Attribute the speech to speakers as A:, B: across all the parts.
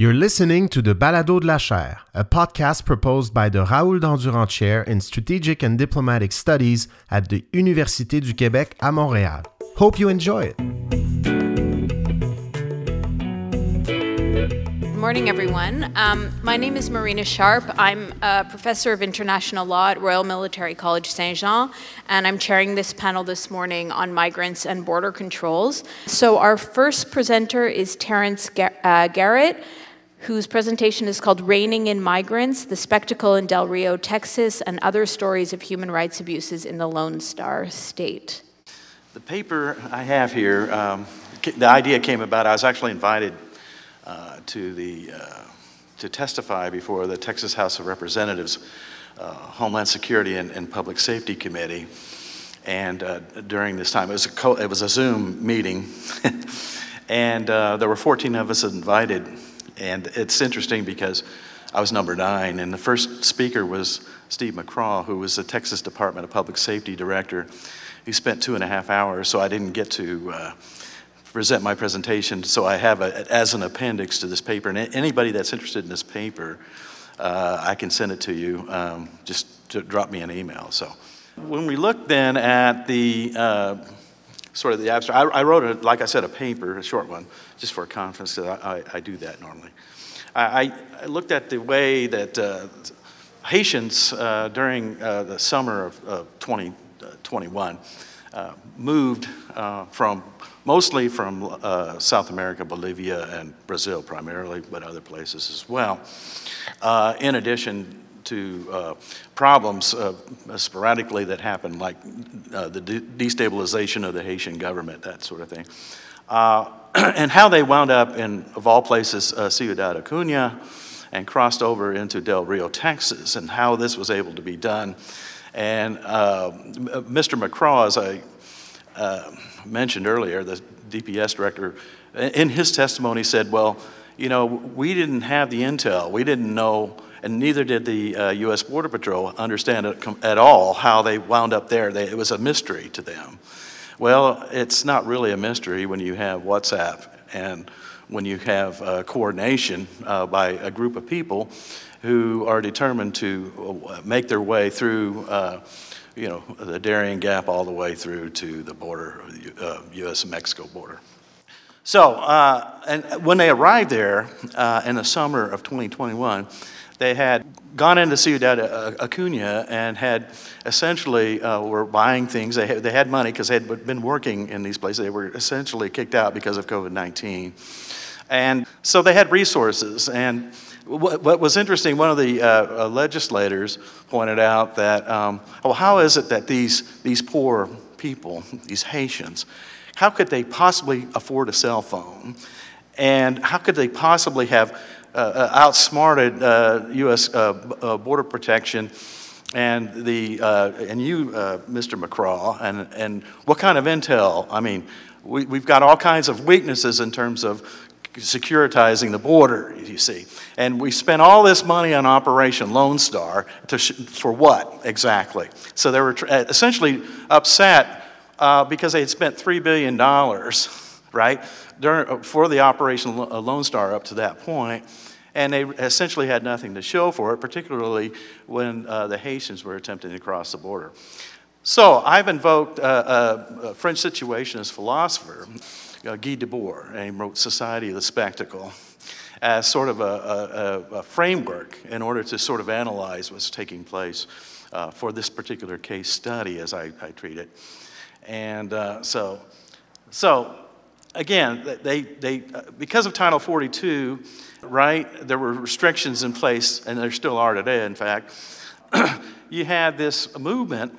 A: You're listening to the Balado de la Chaire, a podcast proposed by the Raoul Dandurand Chair in Strategic and Diplomatic Studies at the Université du Québec à Montréal. Hope you enjoy it.
B: Good morning, everyone. Um, my name is Marina Sharp. I'm a professor of international law at Royal Military College Saint Jean, and I'm chairing this panel this morning on migrants and border controls. So, our first presenter is Terence uh, Garrett whose presentation is called Reining in Migrants The Spectacle in Del Rio, Texas, and Other Stories of Human Rights Abuses in the Lone Star State.
C: The paper I have here, um, the idea came about, I was actually invited uh, to, the, uh, to testify before the Texas House of Representatives uh, Homeland Security and, and, Public Safety Committee. And uh, during this time, it was a, co- it was a Zoom meeting, and uh, there were 14 of us invited and it's interesting because I was number nine, and the first speaker was Steve McCraw, who was the Texas Department of Public Safety director. He spent two and a half hours, so I didn't get to uh, present my presentation. So I have it as an appendix to this paper. And anybody that's interested in this paper, uh, I can send it to you. Um, just to drop me an email. So when we look then at the uh, sort of the abstract. I, I, wrote, a, like I said, a paper, a short one, just for a conference. I, I, I do that normally. I, I, looked at the way that uh, Haitians uh, during uh, the summer of, of 2021 uh, moved uh, from mostly from uh, South America, Bolivia, and Brazil primarily, but other places as well. in addition to uh, problems uh, sporadically that happen, like uh, the de- destabilization of the Haitian government, that sort of thing. Uh, and how they wound up in, of all places, uh, Ciudad Acuna and crossed over into Del Rio, Texas, and how this was able to be done. And uh, Mr. McCraw, as I mentioned earlier, the DPS director, in his testimony said, well, you know, we didn't have the intel. We didn't know and neither did the uh, U.S. Border Patrol understand at all how they wound up there. They, it was a mystery to them. Well, it's not really a mystery when you have WhatsApp and when you have uh, coordination uh, by a group of people who are determined to uh, make their way through, uh, you know, the Darien Gap all the way through to the border, uh, U.S. and Mexico border. So, uh, and when they arrived there uh, in the summer of 2021, they had gone into Ciudad Acuna and had essentially uh, were buying things. They had, they had money because they had been working in these places. They were essentially kicked out because of COVID 19. And so they had resources. And what, what was interesting, one of the uh, uh, legislators pointed out that, um, well, how is it that these, these poor people, these Haitians, how could they possibly afford a cell phone? And how could they possibly have uh, uh, Uh, outsmarted uh, U.S. Uh, uh, border protection and the and you, Mr. McCraw, and and what kind of intel? I mean, we, we've got all kinds of weaknesses in terms of securitizing the border, you see. And we spent all this money on Operation Lone Star sh- for what exactly? So they were tr- essentially upset uh, because they had spent $3 billion, right, during, for the Operation Lone Star up to that point, and they essentially had nothing to show for it, particularly when uh, the Haitians were attempting to cross the border. So I've invoked uh, a French situationist philosopher, uh, Guy Debord, and he wrote Society of the Spectacle as sort of a, a, a framework in order to sort of analyze what's taking place uh, for this particular case study as I, I treat it. And uh, so, so again, they, they, uh, because of Title 42, right, there were restrictions in place, and there still are today, in fact. you had this movement.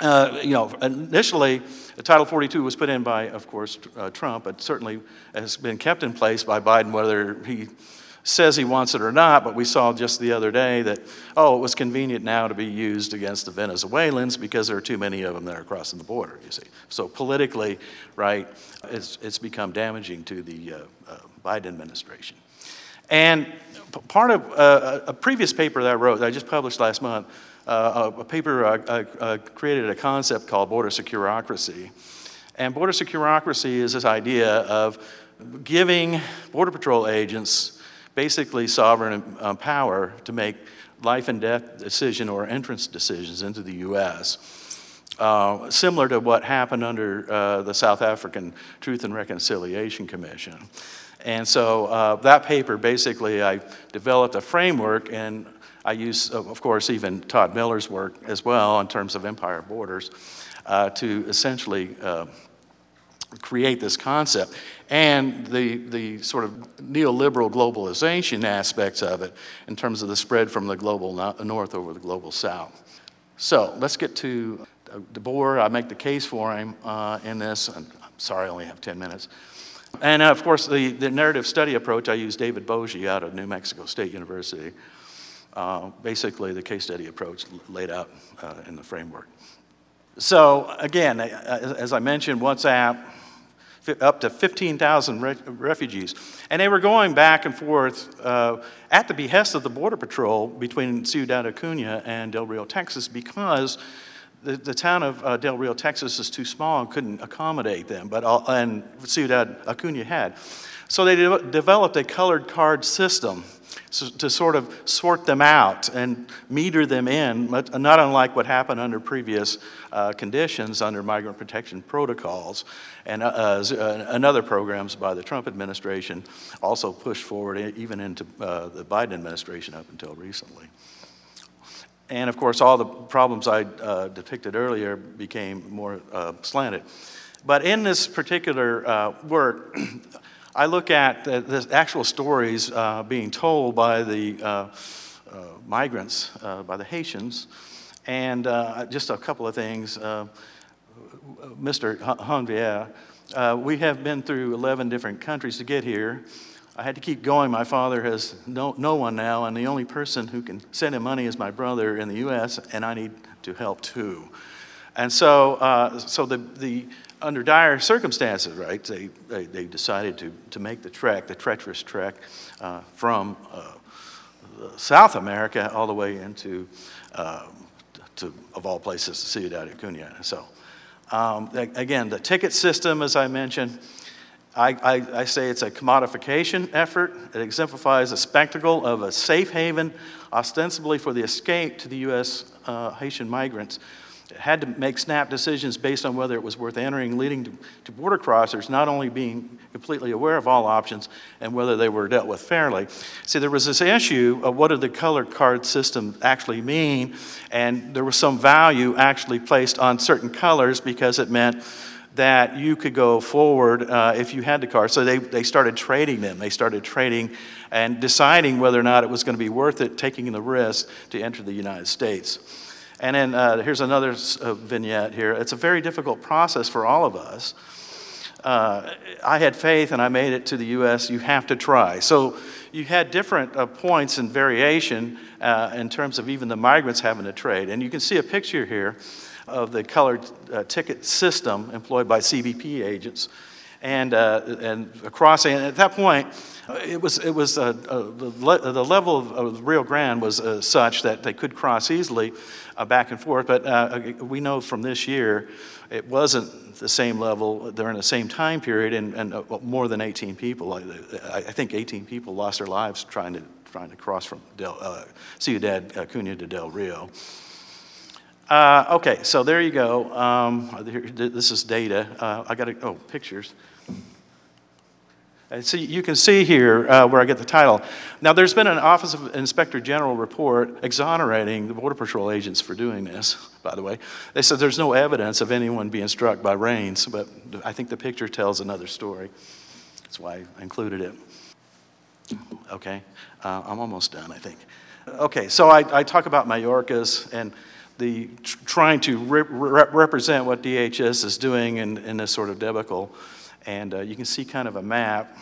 C: Uh, you know, initially, Title 42 was put in by, of course, uh, Trump, but certainly has been kept in place by Biden, whether he says he wants it or not, but we saw just the other day that, oh, it was convenient now to be used against the Venezuelans because there are too many of them that are crossing the border, you see. So politically, right, it's, it's become damaging to the uh, uh, Biden administration. And part of uh, a previous paper that I wrote, that I just published last month, uh, a paper I, I, I created a concept called border securocracy. And border securocracy is this idea of giving Border Patrol agents basically sovereign uh, power to make life and death decision or entrance decisions into the U.S. Uh, similar to what happened under uh, the South African Truth and Reconciliation Commission. And so uh, that paper basically, I developed a framework, and I use, of course, even Todd Miller's work as well in terms of empire borders uh, to essentially uh, create this concept and the, the sort of neoliberal globalization aspects of it in terms of the spread from the global north over the global south. So let's get to uh, Debord. I make the case for him uh, in this. I'm sorry, I only have 10 minutes. And uh, of course, the, the narrative study approach, I use David Boje out of New Mexico State University. Uh, basically, the case study approach laid out uh, in the framework. So, again, as I mentioned, WhatsApp, up to 15,000 re- refugees. And they were going back and forth uh, at the behest of the Border Patrol between Ciudad Acuna and Del Rio, Texas, because the, the town of uh, Del Rio, Texas is too small and couldn't accommodate them, but and Ciudad Acuna had. So they de- developed a colored card system to sort of sort them out and meter them in, not unlike what happened under previous uh, conditions under migrant protection protocols and uh, uh, and other programs by the Trump administration also pushed forward even into uh, the Biden administration up until recently. And of course, all the problems I uh, depicted earlier became more uh, slanted. But in this particular uh, work, I look at the, actual stories uh, being told by the uh, uh, migrants, by the Haitians, and just a couple of things. Mr. Honvier, we have been through 11 different countries to get here. I had to keep going. My father has no, no one now, and the only person who can send him money is my brother in the U.S., and I need to help too. And so, uh, so the, the, under dire circumstances, right, they, they, they, decided to, to make the trek, the treacherous trek uh, from uh, South America all the way into, uh, to, of all places, Ciudad Acuna. So, um, again, the ticket system, as I mentioned, I, I, I, say it's a commodification effort. It exemplifies a spectacle of a safe haven, ostensibly for the escape to the U.S. Uh, Haitian migrants. Had to make snap decisions based on whether it was worth entering, leading to, to border crossers not only being completely aware of all options and whether they were dealt with fairly. See, there was this issue of what did the color card system actually mean, and there was some value actually placed on certain colors because it meant that you could go forward uh, if you had the car. So they, they started trading them. They started trading and deciding whether or not it was going to be worth it taking the risk to enter the United States. And then uh, here's another uh, vignette here. It's a very difficult process for all of us. Uh, I had faith and I made it to the U.S. You have to try. So you had different uh, points and variation uh, in terms of even the migrants having to trade. And you can see a picture here of the colored uh, ticket system employed by CBP agents. And, uh, and crossing, and at that point, it was, it was uh, uh, the, le- the, level of, Rio Grande was uh, such that they could cross easily uh, back and forth. But we know from this year it wasn't the same level during the same time period, and, and more than 18 people. I, I, think 18 people lost their lives trying to, trying to cross from Del, Ciudad Acuna to Del Rio. Uh, okay, so there you go. Um, this is data. Uh, I got oh, pictures. And see, you can see here uh, where I get the title. Now, there's been an Office of Inspector General report exonerating the Border Patrol agents for doing this, by the way. They said there's no evidence of anyone being struck by reins, but I think the picture tells another story. That's why I included it. Okay, uh, I'm almost done, I think. Okay, so I, I talk about Mayorkas and the trying to represent what DHS is doing in, in this sort of debacle. And uh, you can see kind of a map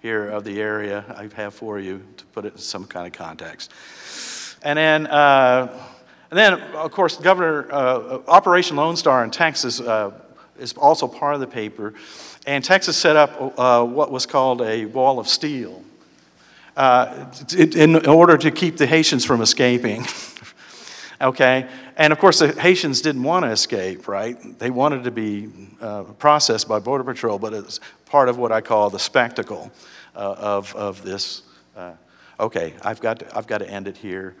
C: here of the area I have for you to put it in some kind of context. And then, uh, and then of course, Governor uh, Operation Lone Star in Texas uh, is also part of the paper. And Texas set up uh, what was called a wall of steel uh, in order to keep the Haitians from escaping. okay? And of course, the Haitians didn't want to escape, right? They wanted to be uh, processed by Border Patrol, but it's part of what I call the spectacle uh, of, of this Uh, okay, I've got, to, I've got to end it here.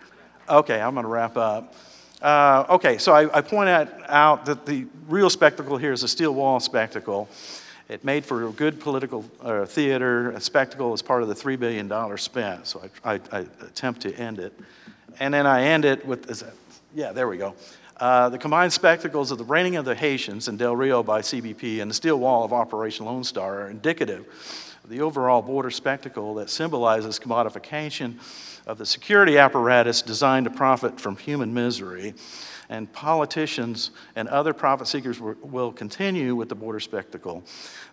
C: Okay, I'm going to wrap up. Uh, okay, so I, I point out, out that the real spectacle here is a steel wall spectacle. It made for a good political uh, theater, a spectacle as part of the $3 billion spent. So I, I, I, attempt to end it. And then I end it with, yeah, there we go. Uh, the combined spectacles of the reining of the Haitians in Del Rio by CBP and the steel wall of Operation Lone Star are indicative of the overall border spectacle that symbolizes commodification of the security apparatus designed to profit from human misery and politicians and other profit seekers will continue with the border spectacle.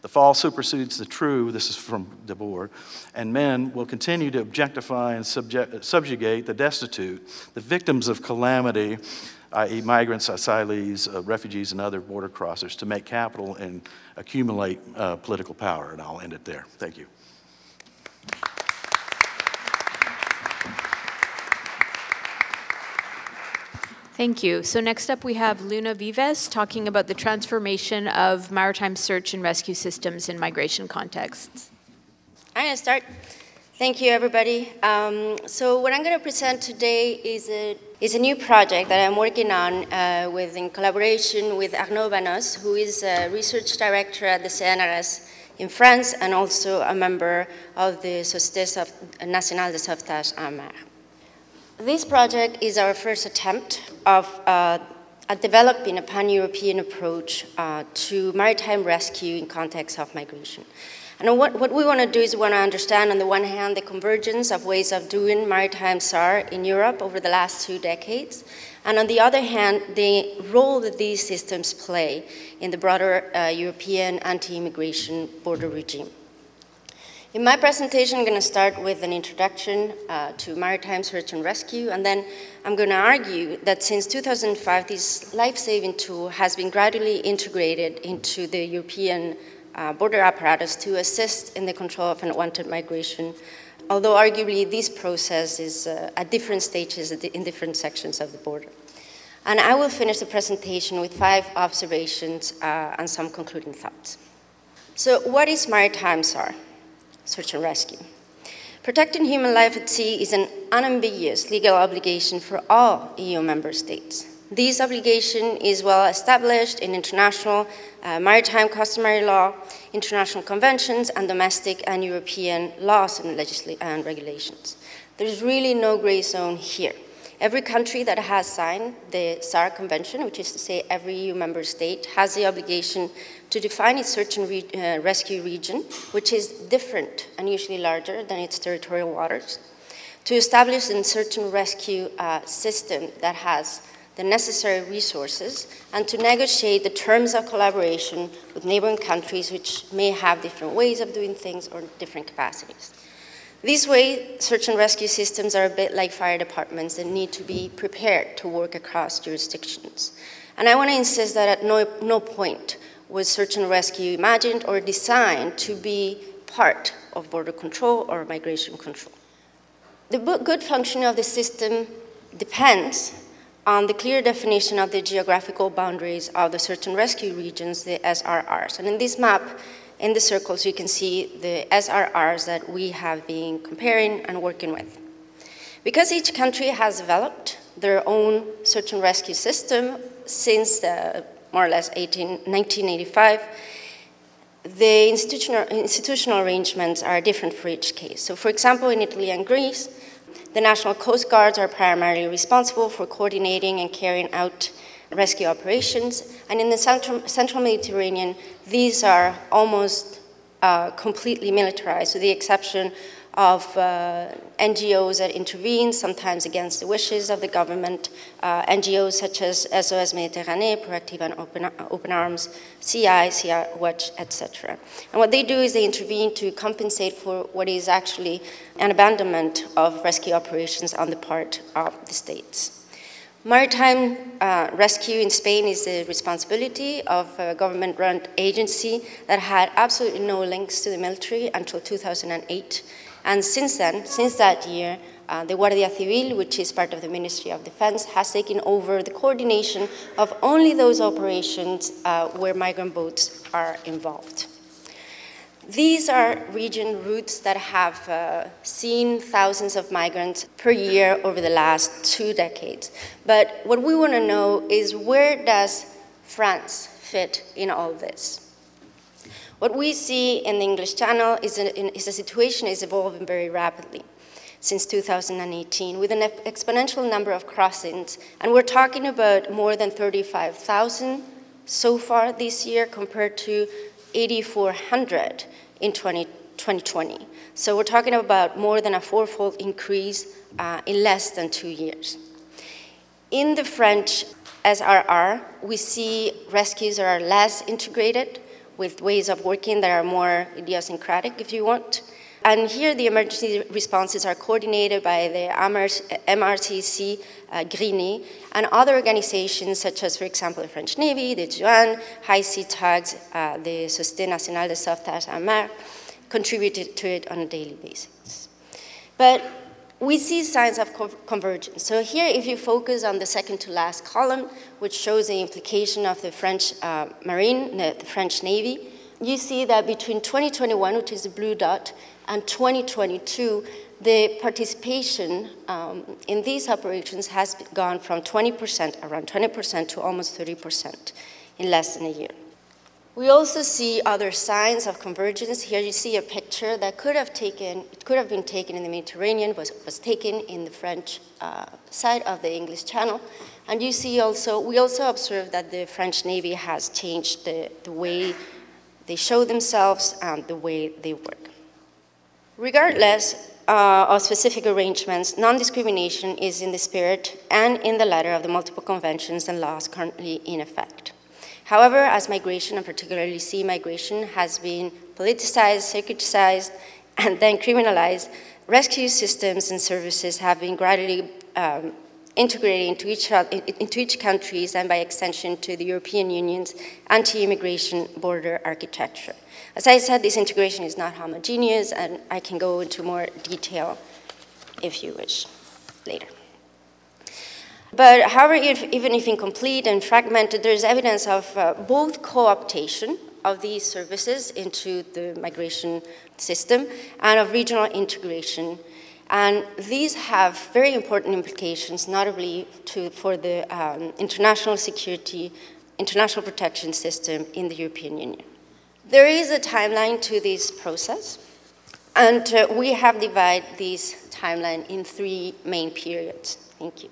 C: The false supersedes the true, this is from Debord, and men will continue to objectify and subject, subjugate the destitute, the victims of calamity, i.e., migrants, asylees, uh, refugees, and other border crossers, to make capital and accumulate uh, political power. And I'll end it there. Thank you.
B: Thank you. So next up we have Luna Vives talking about the transformation of maritime search and rescue systems in migration contexts.
D: I'm going to start. Thank you, everybody. Um, so what I'm going to present today is a, is a new project that I'm working on uh, with, in collaboration with Arnaud Banos, who is a research director at the CNRS in France and also a member of the Société Nationale de Sauvetage en Mer. This project is our first attempt of uh, at developing a pan-European approach uh, to maritime rescue in context of migration. And what, what we want to do is we want to understand, on the one hand, the convergence of ways of doing maritime SAR in Europe over the last two decades, and on the other hand, the role that these systems play in the broader uh, European anti-immigration border regime. In my presentation, I'm going to start with an introduction uh, to maritime search and rescue, and then I'm going to argue that since 2005, this life-saving tool has been gradually integrated into the European uh, border apparatus to assist in the control of unwanted migration, although arguably this process is uh, at different stages in different sections of the border. And I will finish the presentation with five observations uh, and some concluding thoughts. So what is maritime SAR? Search and rescue. Protecting human life at sea is an unambiguous legal obligation for all EU member states. This obligation is well established in international uh, maritime customary law, international conventions, and domestic and European laws and, and regulations. There's really no gray zone here. Every country that has signed the SAR Convention, which is to say every EU member state, has the obligation to define its search and re uh, rescue region, which is different and usually larger than its territorial waters, to establish a search and rescue uh, system that has the necessary resources, and to negotiate the terms of collaboration with neighboring countries which may have different ways of doing things or different capacities. This way, search and rescue systems are a bit like fire departments that need to be prepared to work across jurisdictions. And I want to insist that at no, no point was search and rescue imagined or designed to be part of border control or migration control. The good function of the system depends on the clear definition of the geographical boundaries of the search and rescue regions, the SRRs. And in this map, in the circles, you can see the SRRs that we have been comparing and working with. Because each country has developed their own search and rescue system since the more or less 18, 1985, the institutional, institutional arrangements are different for each case. So for example, in Italy and Greece, the national coast guards are primarily responsible for coordinating and carrying out rescue operations. And in the central, central Mediterranean, these are almost uh, completely militarized, with the exception of uh, NGOs that intervene, sometimes against the wishes of the government, uh, NGOs such as SOS Méditerranée, Proactiva and Open, Open Arms, Sea, CI Watch, etc. And what they do is they intervene to compensate for what is actually an abandonment of rescue operations on the part of the states. Maritime uh, rescue in Spain is the responsibility of a government run agency that had absolutely no links to the military until 2008. And since then, since that year, uh, the Guardia Civil, which is part of the Ministry of Defense, has taken over the coordination of only those operations uh, where migrant boats are involved. These are region routes that have uh, seen thousands of migrants per year over the last two decades. But what we want to know is where does France fit in all this? What we see in the English Channel is a, is a situation is evolving very rapidly since 2018 with an exponential number of crossings. And we're talking about more than 35,000 so far this year compared to 8,400 in 20, 2020. So we're talking about more than a fourfold increase uh, in less than two years. In the French SRR, we see rescues that are less integrated with ways of working that are more idiosyncratic, if you want. And here the emergency responses are coordinated by the MRCC uh, Gris-Nez and other organizations such as, for example, the French Navy, the Juan, High Sea Tugs, uh, the Société Nationale de Sauvetage en Mer, contributed to it on a daily basis. But we see signs of co convergence. So here, if you focus on the second to last column, which shows the implication of the French uh, Marine, the, the French Navy, you see that between 2021, which is the blue dot, and 2022, the participation um, in these operations has gone from 20%, around 20%, to almost 30% in less than a year. We also see other signs of convergence. Here you see a picture that could have taken, it could have been taken in the Mediterranean, was, was taken in the French uh, side of the English Channel. And you see also, we also observe that the French Navy has changed the, the way they show themselves and the way they work. Regardless uh, of specific arrangements, non-discrimination is in the spirit and in the letter of the multiple conventions and laws currently in effect. However, as migration, and particularly sea migration, has been politicized, securitized, and then criminalized, rescue systems and services have been gradually um, integrated into each, into each countries and by extension to the European Union's anti-immigration border architecture. As I said, this integration is not homogeneous, and I can go into more detail if you wish later. But however, if, even if incomplete and fragmented, there's evidence of uh, both co-optation of these services into the migration system and of regional integration. And these have very important implications, notably to, for the um, international security, international protection system in the European Union. There is a timeline to this process, and uh, we have divided this timeline in three main periods. Thank you.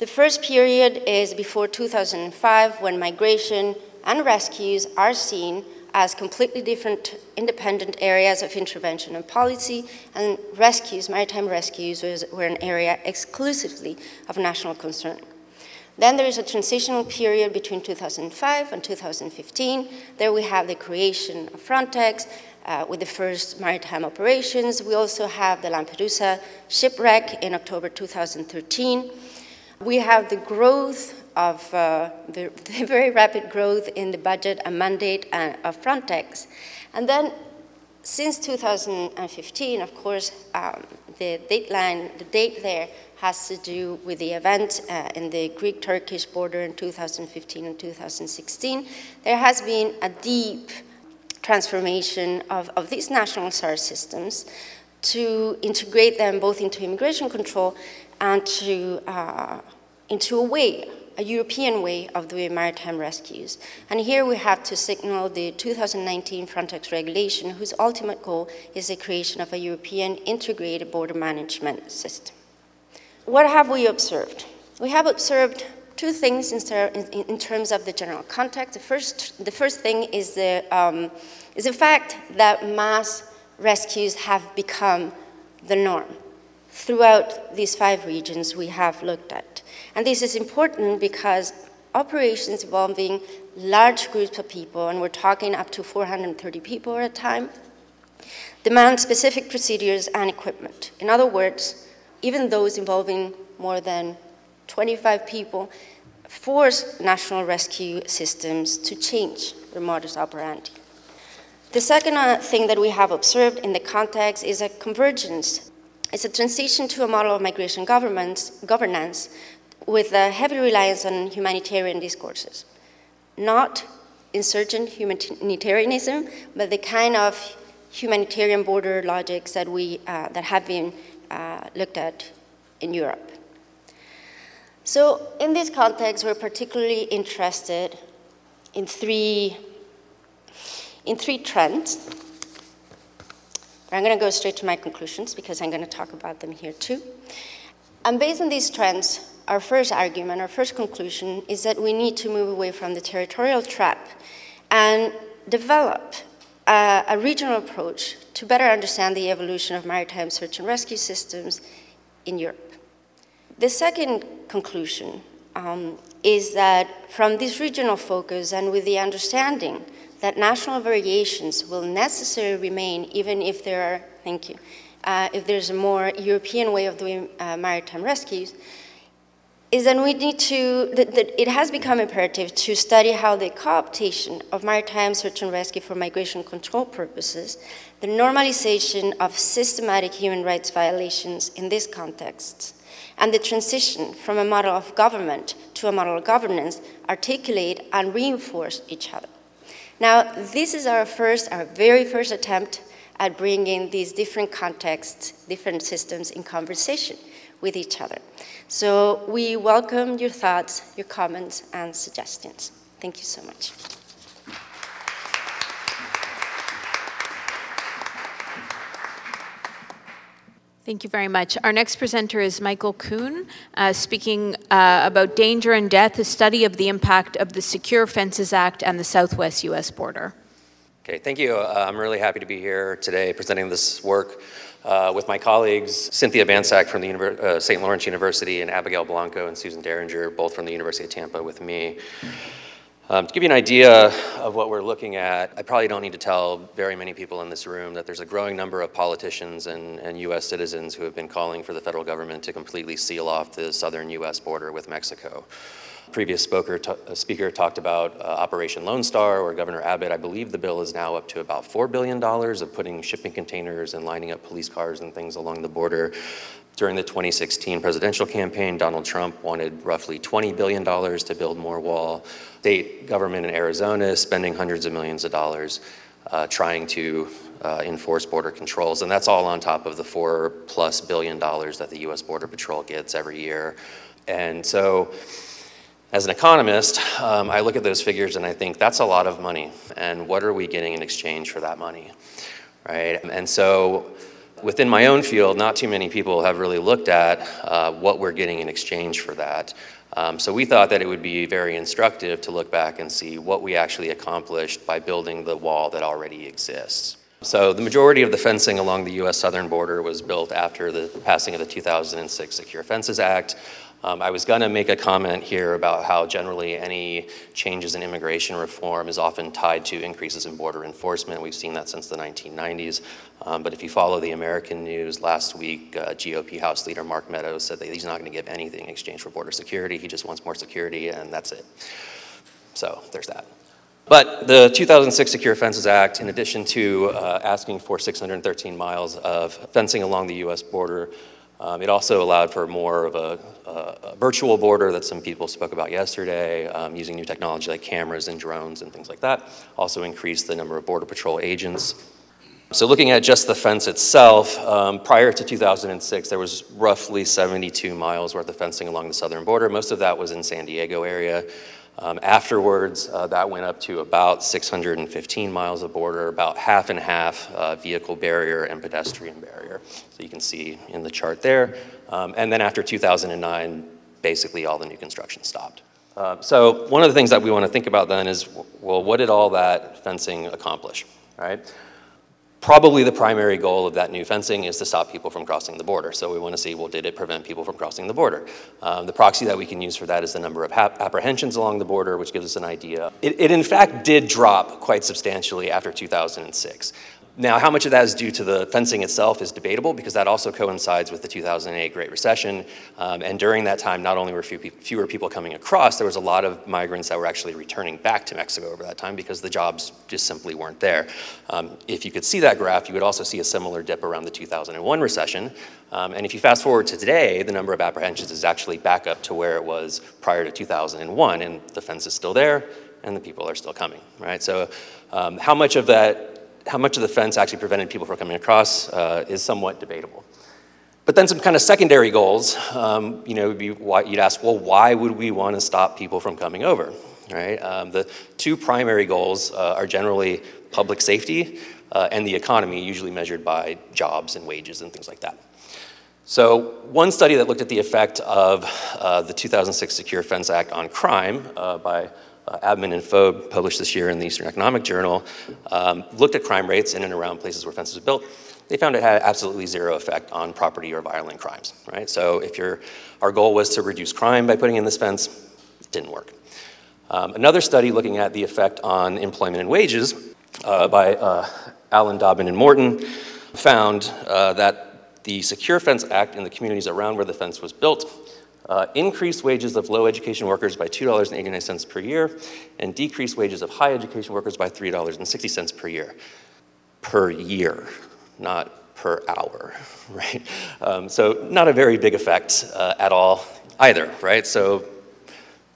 D: The first period is before 2005, when migration and rescues are seen as completely different independent areas of intervention and policy, and rescues, maritime rescues, were an area exclusively of national concern. Then there is a transitional period between 2005 and 2015. There we have the creation of Frontex uh, with the first maritime operations. We also have the Lampedusa shipwreck in October 2013. We have the growth of uh, the, the, very rapid growth in the budget and mandate uh, of Frontex. And then since 2015, of course, um, the the date there has to do with the event uh, in the Greek-Turkish border in 2015 and 2016. There has been a deep transformation of, of these national SAR systems to integrate them both into immigration control and to, uh, into a way, a European way of doing maritime rescues. And here we have to signal the 2019 Frontex regulation, whose ultimate goal is the creation of a European integrated border management system what have we observed? We have observed two things in, ter in, terms of the general context. The first, the first thing is the, um, is the fact that mass rescues have become the norm throughout these five regions we have looked at. And this is important because operations involving large groups of people, and we're talking up to 430 people at a time, demand specific procedures and equipment. In other words, even those involving more than 25 people, force national rescue systems to change their modus operandi. The second uh, thing that we have observed in the context is a convergence. It's a transition to a model of migration governance with a heavy reliance on humanitarian discourses. Not insurgent humanitarianism, but the kind of humanitarian border logics that, we, uh, that have been uh, looked at in Europe. So, in this context, we're particularly interested in three, in three trends. I'm going to go straight to my conclusions because I'm going to talk about them here too. And based on these trends, our first argument, our first conclusion is that we need to move away from the territorial trap and develop a, a regional approach to better understand the evolution of maritime search and rescue systems in Europe. The second conclusion um, is that from this regional focus and with the understanding that national variations will necessarily remain even if there are, thank you, uh, if there's a more European way of doing uh, maritime rescues, is that we need to, that, that, it has become imperative to study how the cooptation of maritime search and rescue for migration control purposes, the normalization of systematic human rights violations in this context, and the transition from a model of government to a model of governance articulate and reinforce each other. Now, this is our first, our very first attempt at bringing these different contexts, different systems in conversation with each other. So we welcome your thoughts, your comments, and suggestions. Thank you so much.
B: Thank you very much. Our next presenter is Michael Coon, uh, speaking uh, about Danger and Death, a study of the impact of the Secure Fences Act and the Southwest U.S. border.
E: Okay, thank you. Uh, I'm really happy to be here today presenting this work uh, with my colleagues Cynthia Bansak from the Univer- uh, St. Lawrence University and Abigail Blanco and Susan Derringer, both from the University of Tampa with me. Um, to give you an idea of what we're looking at, I probably don't need to tell very many people in this room that there's a growing number of politicians and, and U.S. citizens who have been calling for the federal government to completely seal off the southern U.S. border with Mexico. Previous spoker t- uh, speaker talked about uh, Operation Lone Star, or Governor Abbott. I believe the bill is now up to about $4 billion of putting shipping containers and lining up police cars and things along the border. During the 2016 presidential campaign, Donald Trump wanted roughly $20 billion to build more wall. State government in Arizona is spending hundreds of millions of dollars uh, trying to uh, enforce border controls. And that's all on top of the four plus billion dollars that the US Border Patrol gets every year. And so, as an economist, um, I look at those figures and I think that's a lot of money. And what are we getting in exchange for that money? Right? And so, Within my own field, not too many people have really looked at uh, what we're getting in exchange for that. Um, so we thought that it would be very instructive to look back and see what we actually accomplished by building the wall that already exists. So the majority of the fencing along the U.S. southern border was built after the passing of the 2006 Secure Fences Act. Um, I was going to make a comment here about how generally any changes in immigration reform is often tied to increases in border enforcement. We've seen that since the 1990s. Um, but if you follow the American news last week, uh, GOP House Leader Mark Meadows said that he's not going to give anything in exchange for border security. He just wants more security, and that's it. So there's that. But the 2006 Secure Fences Act, in addition to uh, asking for 613 miles of fencing along the U.S. border, um, it also allowed for more of a, a, virtual border that some people spoke about yesterday, um, using new technology like cameras and drones and things like that. Also increased the number of Border Patrol agents. So, looking at just the fence itself, um, prior to 2006, there was roughly 72 miles worth of fencing along the southern border. Most of that was in San Diego area. Um, afterwards, uh, that went up to about 615 miles of border, about half and half uh, vehicle barrier and pedestrian barrier. So you can see in the chart there. Um, and then after 2009, basically all the new construction stopped. Uh, so one of the things that we want to think about then is, well, what did all that fencing accomplish, right? Probably the primary goal of that new fencing is to stop people from crossing the border. So we want to see, well, did it prevent people from crossing the border? Um, the proxy that we can use for that is the number of apprehensions along the border, which gives us an idea. It, it in fact did drop quite substantially after 2006. Now, how much of that is due to the fencing itself is debatable because that also coincides with the 2008 Great Recession. Um, and during that time, not only were few pe- fewer people coming across, there was a lot of migrants that were actually returning back to Mexico over that time because the jobs just simply weren't there. Um, if you could see that graph, you would also see a similar dip around the 2001 recession. Um, and if you fast forward to today, the number of apprehensions is actually back up to where it was prior to 2001, and the fence is still there, and the people are still coming, right? So, um, how much of that how much of the fence actually prevented people from coming across uh, is somewhat debatable. But then some kind of secondary goals, um, you know, be you'd ask, well, why would we want to stop people from coming over, right? Um, the two primary goals uh, are generally public safety uh, and the economy, usually measured by jobs and wages and things like that. So, one study that looked at the effect of uh, the 2006 Secure Fence Act on crime uh, by uh, and Phobe, published this year in the Eastern Economic Journal, um, looked at crime rates in and around places where fences are built. They found it had absolutely zero effect on property or violent crimes, right? So, if your, our goal was to reduce crime by putting in this fence, it didn't work. Um, another study looking at the effect on employment and wages uh, by uh, Allen, Dobbin, and Morten found uh, that the Secure Fence Act in the communities around where the fence was built uh, increased wages of low education workers by $2.89 per year and decreased wages of high education workers by $3.60 per year. Per year, not per hour, right? Um, so, not a very big effect uh, at all either, right? So,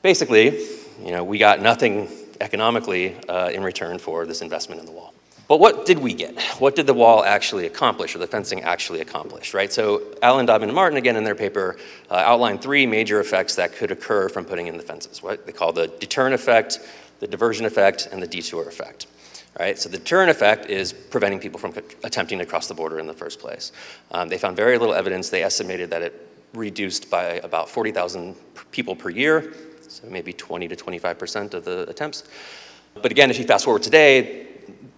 E: basically, you know, we got nothing economically uh, in return for this investment in the wall. But what did we get? What did the wall actually accomplish, or the fencing actually accomplish, right? So Allen, Dobbin, and Morten, again in their paper, uh, outline three major effects that could occur from putting in the fences, what they call the deterrent effect, the diversion effect, and the detour effect. Right? So the deterrent effect is preventing people from attempting to cross the border in the first place. Um, they found very little evidence. They estimated that it reduced by about 40,000 people per year, so maybe 20 to 25% of the attempts. But again, if you fast forward today,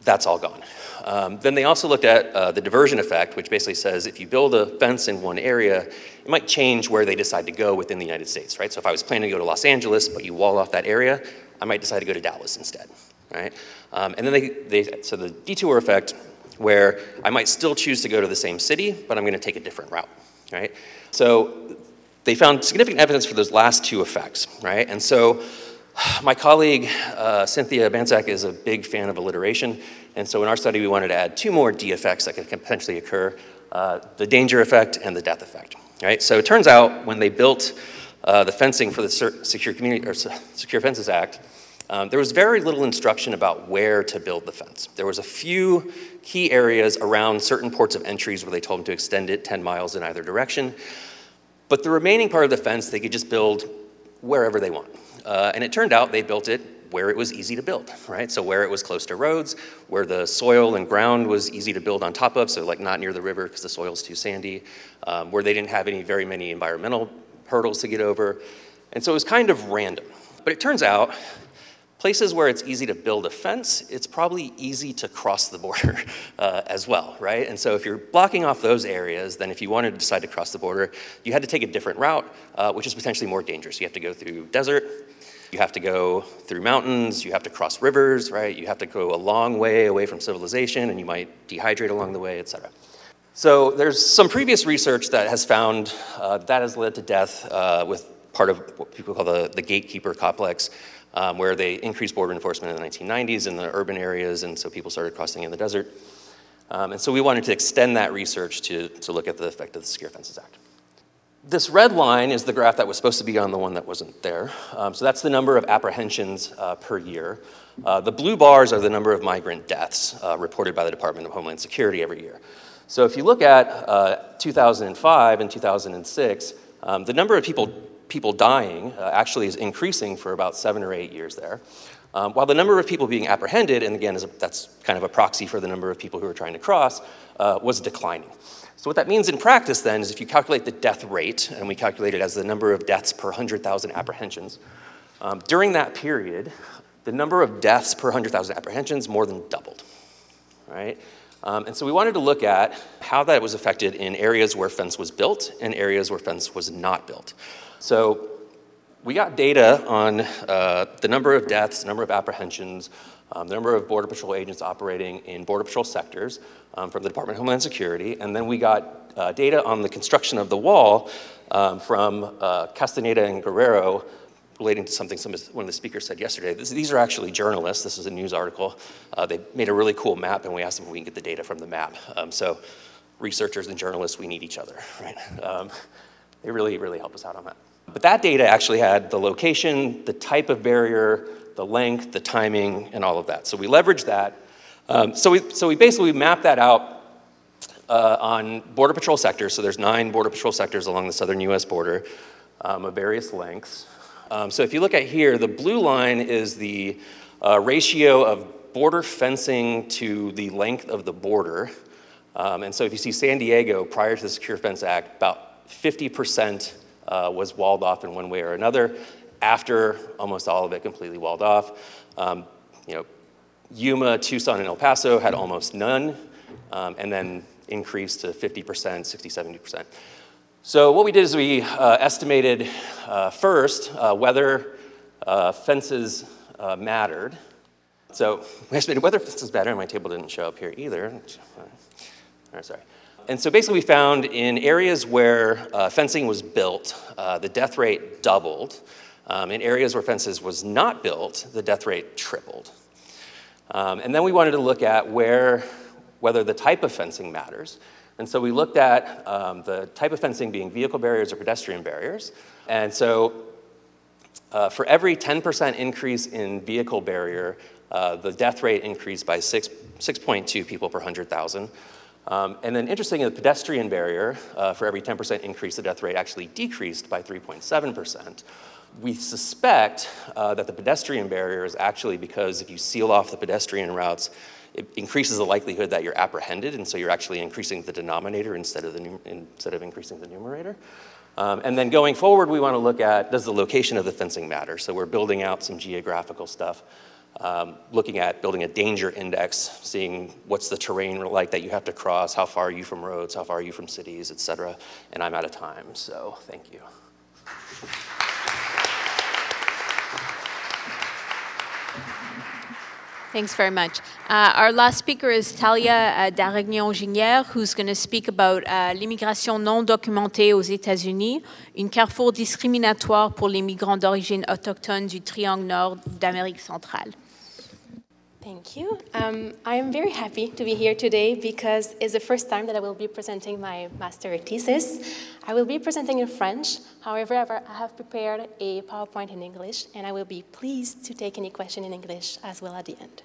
E: that's all gone. Um, then they also looked at uh, the diversion effect, which basically says if you build a fence in one area, it might change where they decide to go within the United States, right? So if I was planning to go to Los Angeles, but you wall off that area, I might decide to go to Dallas instead, right? Um, and then they, they, so the detour effect, where I might still choose to go to the same city, but I'm going to take a different route, right? So they found significant evidence for those last two effects, right? And so my colleague, uh, Cynthia Bansak, is a big fan of alliteration, and so in our study we wanted to add two more D effects that could potentially occur, uh, the danger effect and the death effect, right? So it turns out when they built uh, the fencing for the Secure, Community, or Secure Fences Act, um, there was very little instruction about where to build the fence. There was a few key areas around certain ports of entries where they told them to extend it 10 miles in either direction, but the remaining part of the fence they could just build wherever they want. Uh, and it turned out they built it where it was easy to build, right? So where it was close to roads, where the soil and ground was easy to build on top of, so like not near the river because the soil's too sandy, um, where they didn't have any very many environmental hurdles to get over. And so it was kind of random. But it turns out places where it's easy to build a fence, it's probably easy to cross the border uh, as well, right? And so if you're blocking off those areas, then if you wanted to decide to cross the border, you had to take a different route, uh, which is potentially more dangerous. You have to go through desert, you have to go through mountains, you have to cross rivers, right? You have to go a long way away from civilization, and you might dehydrate along the way, et cetera. So there's some previous research that has found uh, that has led to death uh, with part of what people call the, the gatekeeper complex, um, where they increased border enforcement in the 1990s in the urban areas, and so people started crossing in the desert. Um, and so we wanted to extend that research to, to look at the effect of the Secure Fences Act. This red line is the graph that was supposed to be on the one that wasn't there. Um, so that's the number of apprehensions uh, per year. Uh, the blue bars are the number of migrant deaths uh, reported by the Department of Homeland Security every year. So if you look at uh, 2005 and 2006, um, the number of people, people dying uh, actually is increasing for about seven or eight years there. Um, while the number of people being apprehended, and again, a, that's kind of a proxy for the number of people who are trying to cross, uh, was declining. So, what that means in practice then is if you calculate the death rate, and we calculate it as the number of deaths per 100,000 apprehensions, um, during that period, the number of deaths per 100,000 apprehensions more than doubled, right? Um, and so we wanted to look at how that was affected in areas where fence was built and areas where fence was not built. So we got data on uh, the number of deaths, the number of apprehensions, um, the number of Border Patrol agents operating in Border Patrol sectors um, from the Department of Homeland Security, and then we got uh, data on the construction of the wall um, from uh, Castaneda and Guerrero relating to something some, one of the speakers said yesterday. This, these are actually journalists. This is a news article. Uh, they made a really cool map, and we asked them if we can get the data from the map. Um, so researchers and journalists, we need each other, right? Um, they really, really help us out on that. But that data actually had the location, the type of barrier, the length, the timing, and all of that. So we leveraged that Um, so, we, so we basically mapped that out uh, on Border Patrol sectors. So there's nine Border Patrol sectors along the southern US border um, of various lengths. Um, so if you look at here, the blue line is the uh, ratio of border fencing to the length of the border. Um, and so if you see San Diego prior to the Secure Fence Act, about 50% uh, was walled off in one way or another. After almost all of it completely walled off, um, you know, Yuma, Tucson, and El Paso had almost none, um, and then increased to 50%, 60, 70%. So what we did is we uh, estimated uh, first uh, whether uh, fences uh, mattered. So we estimated whether fences mattered, and my table didn't show up here either. Oh, sorry. And so basically we found in areas where uh, fencing was built, the death rate doubled. Um, in areas where fences was not built, the death rate tripled. Um, and then we wanted to look at where, whether the type of fencing matters. And so we looked at um, the type of fencing being vehicle barriers or pedestrian barriers. And so uh, for every 10% increase in vehicle barrier, uh, the death rate increased by 6, 6.2 people per 100,000. Um, and then interestingly, the pedestrian barrier, uh, for every 10% increase, the death rate actually decreased by 3.7% we suspect uh, that the pedestrian barrier is actually because if you seal off the pedestrian routes, it increases the likelihood that you're apprehended, and so you're actually increasing the denominator instead of, the, instead of increasing the numerator. Um, and then going forward, we want to look at does the location of the fencing matter? So we're building out some geographical stuff, um, looking at building a danger index, seeing what's the terrain like that you have to cross, how far are you from roads, how far are you from cities, et cetera. And I'm out of time, so thank you.
B: Thanks very much. Uh, our last speaker is Talia uh, Darignon-Ginière, who's going to speak about uh, l'immigration non documentée aux États-Unis, une carrefour discriminatoire pour les migrants d'origine autochtone du Triangle Nord d'Amérique centrale.
F: Thank you. Um, I am very happy to be here today because it's the first time that I will be presenting my master thesis. I will be presenting in French. However, I have prepared a PowerPoint in English, and I will be pleased to take any question in English as well at the end.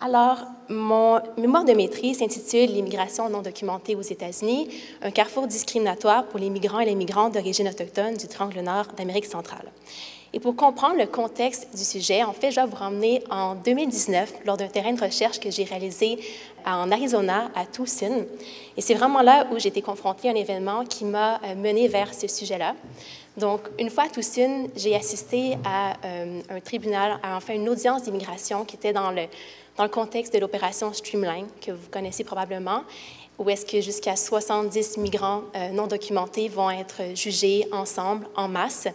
F: Alors, mon mémoire de maîtrise s'intitule L'immigration non documentée aux États-Unis, un carrefour discriminatoire pour les migrants et les migrantes d'origine autochtone du Triangle Nord d'Amérique centrale. Et pour comprendre le contexte du sujet, en fait, je vais vous ramener en 2019 lors d'un terrain de recherche que j'ai réalisé en Arizona, à Tucson. Et c'est vraiment là où j'ai été confrontée à un événement qui m'a euh, mené vers ce sujet-là. Donc, une fois à Tucson, j'ai assisté à euh, un tribunal, à enfin une audience d'immigration qui était dans le, dans le contexte de l'opération Streamline, que vous connaissez probablement, où est-ce que jusqu'à 70 migrants euh, non documentés vont être jugés ensemble, en masse.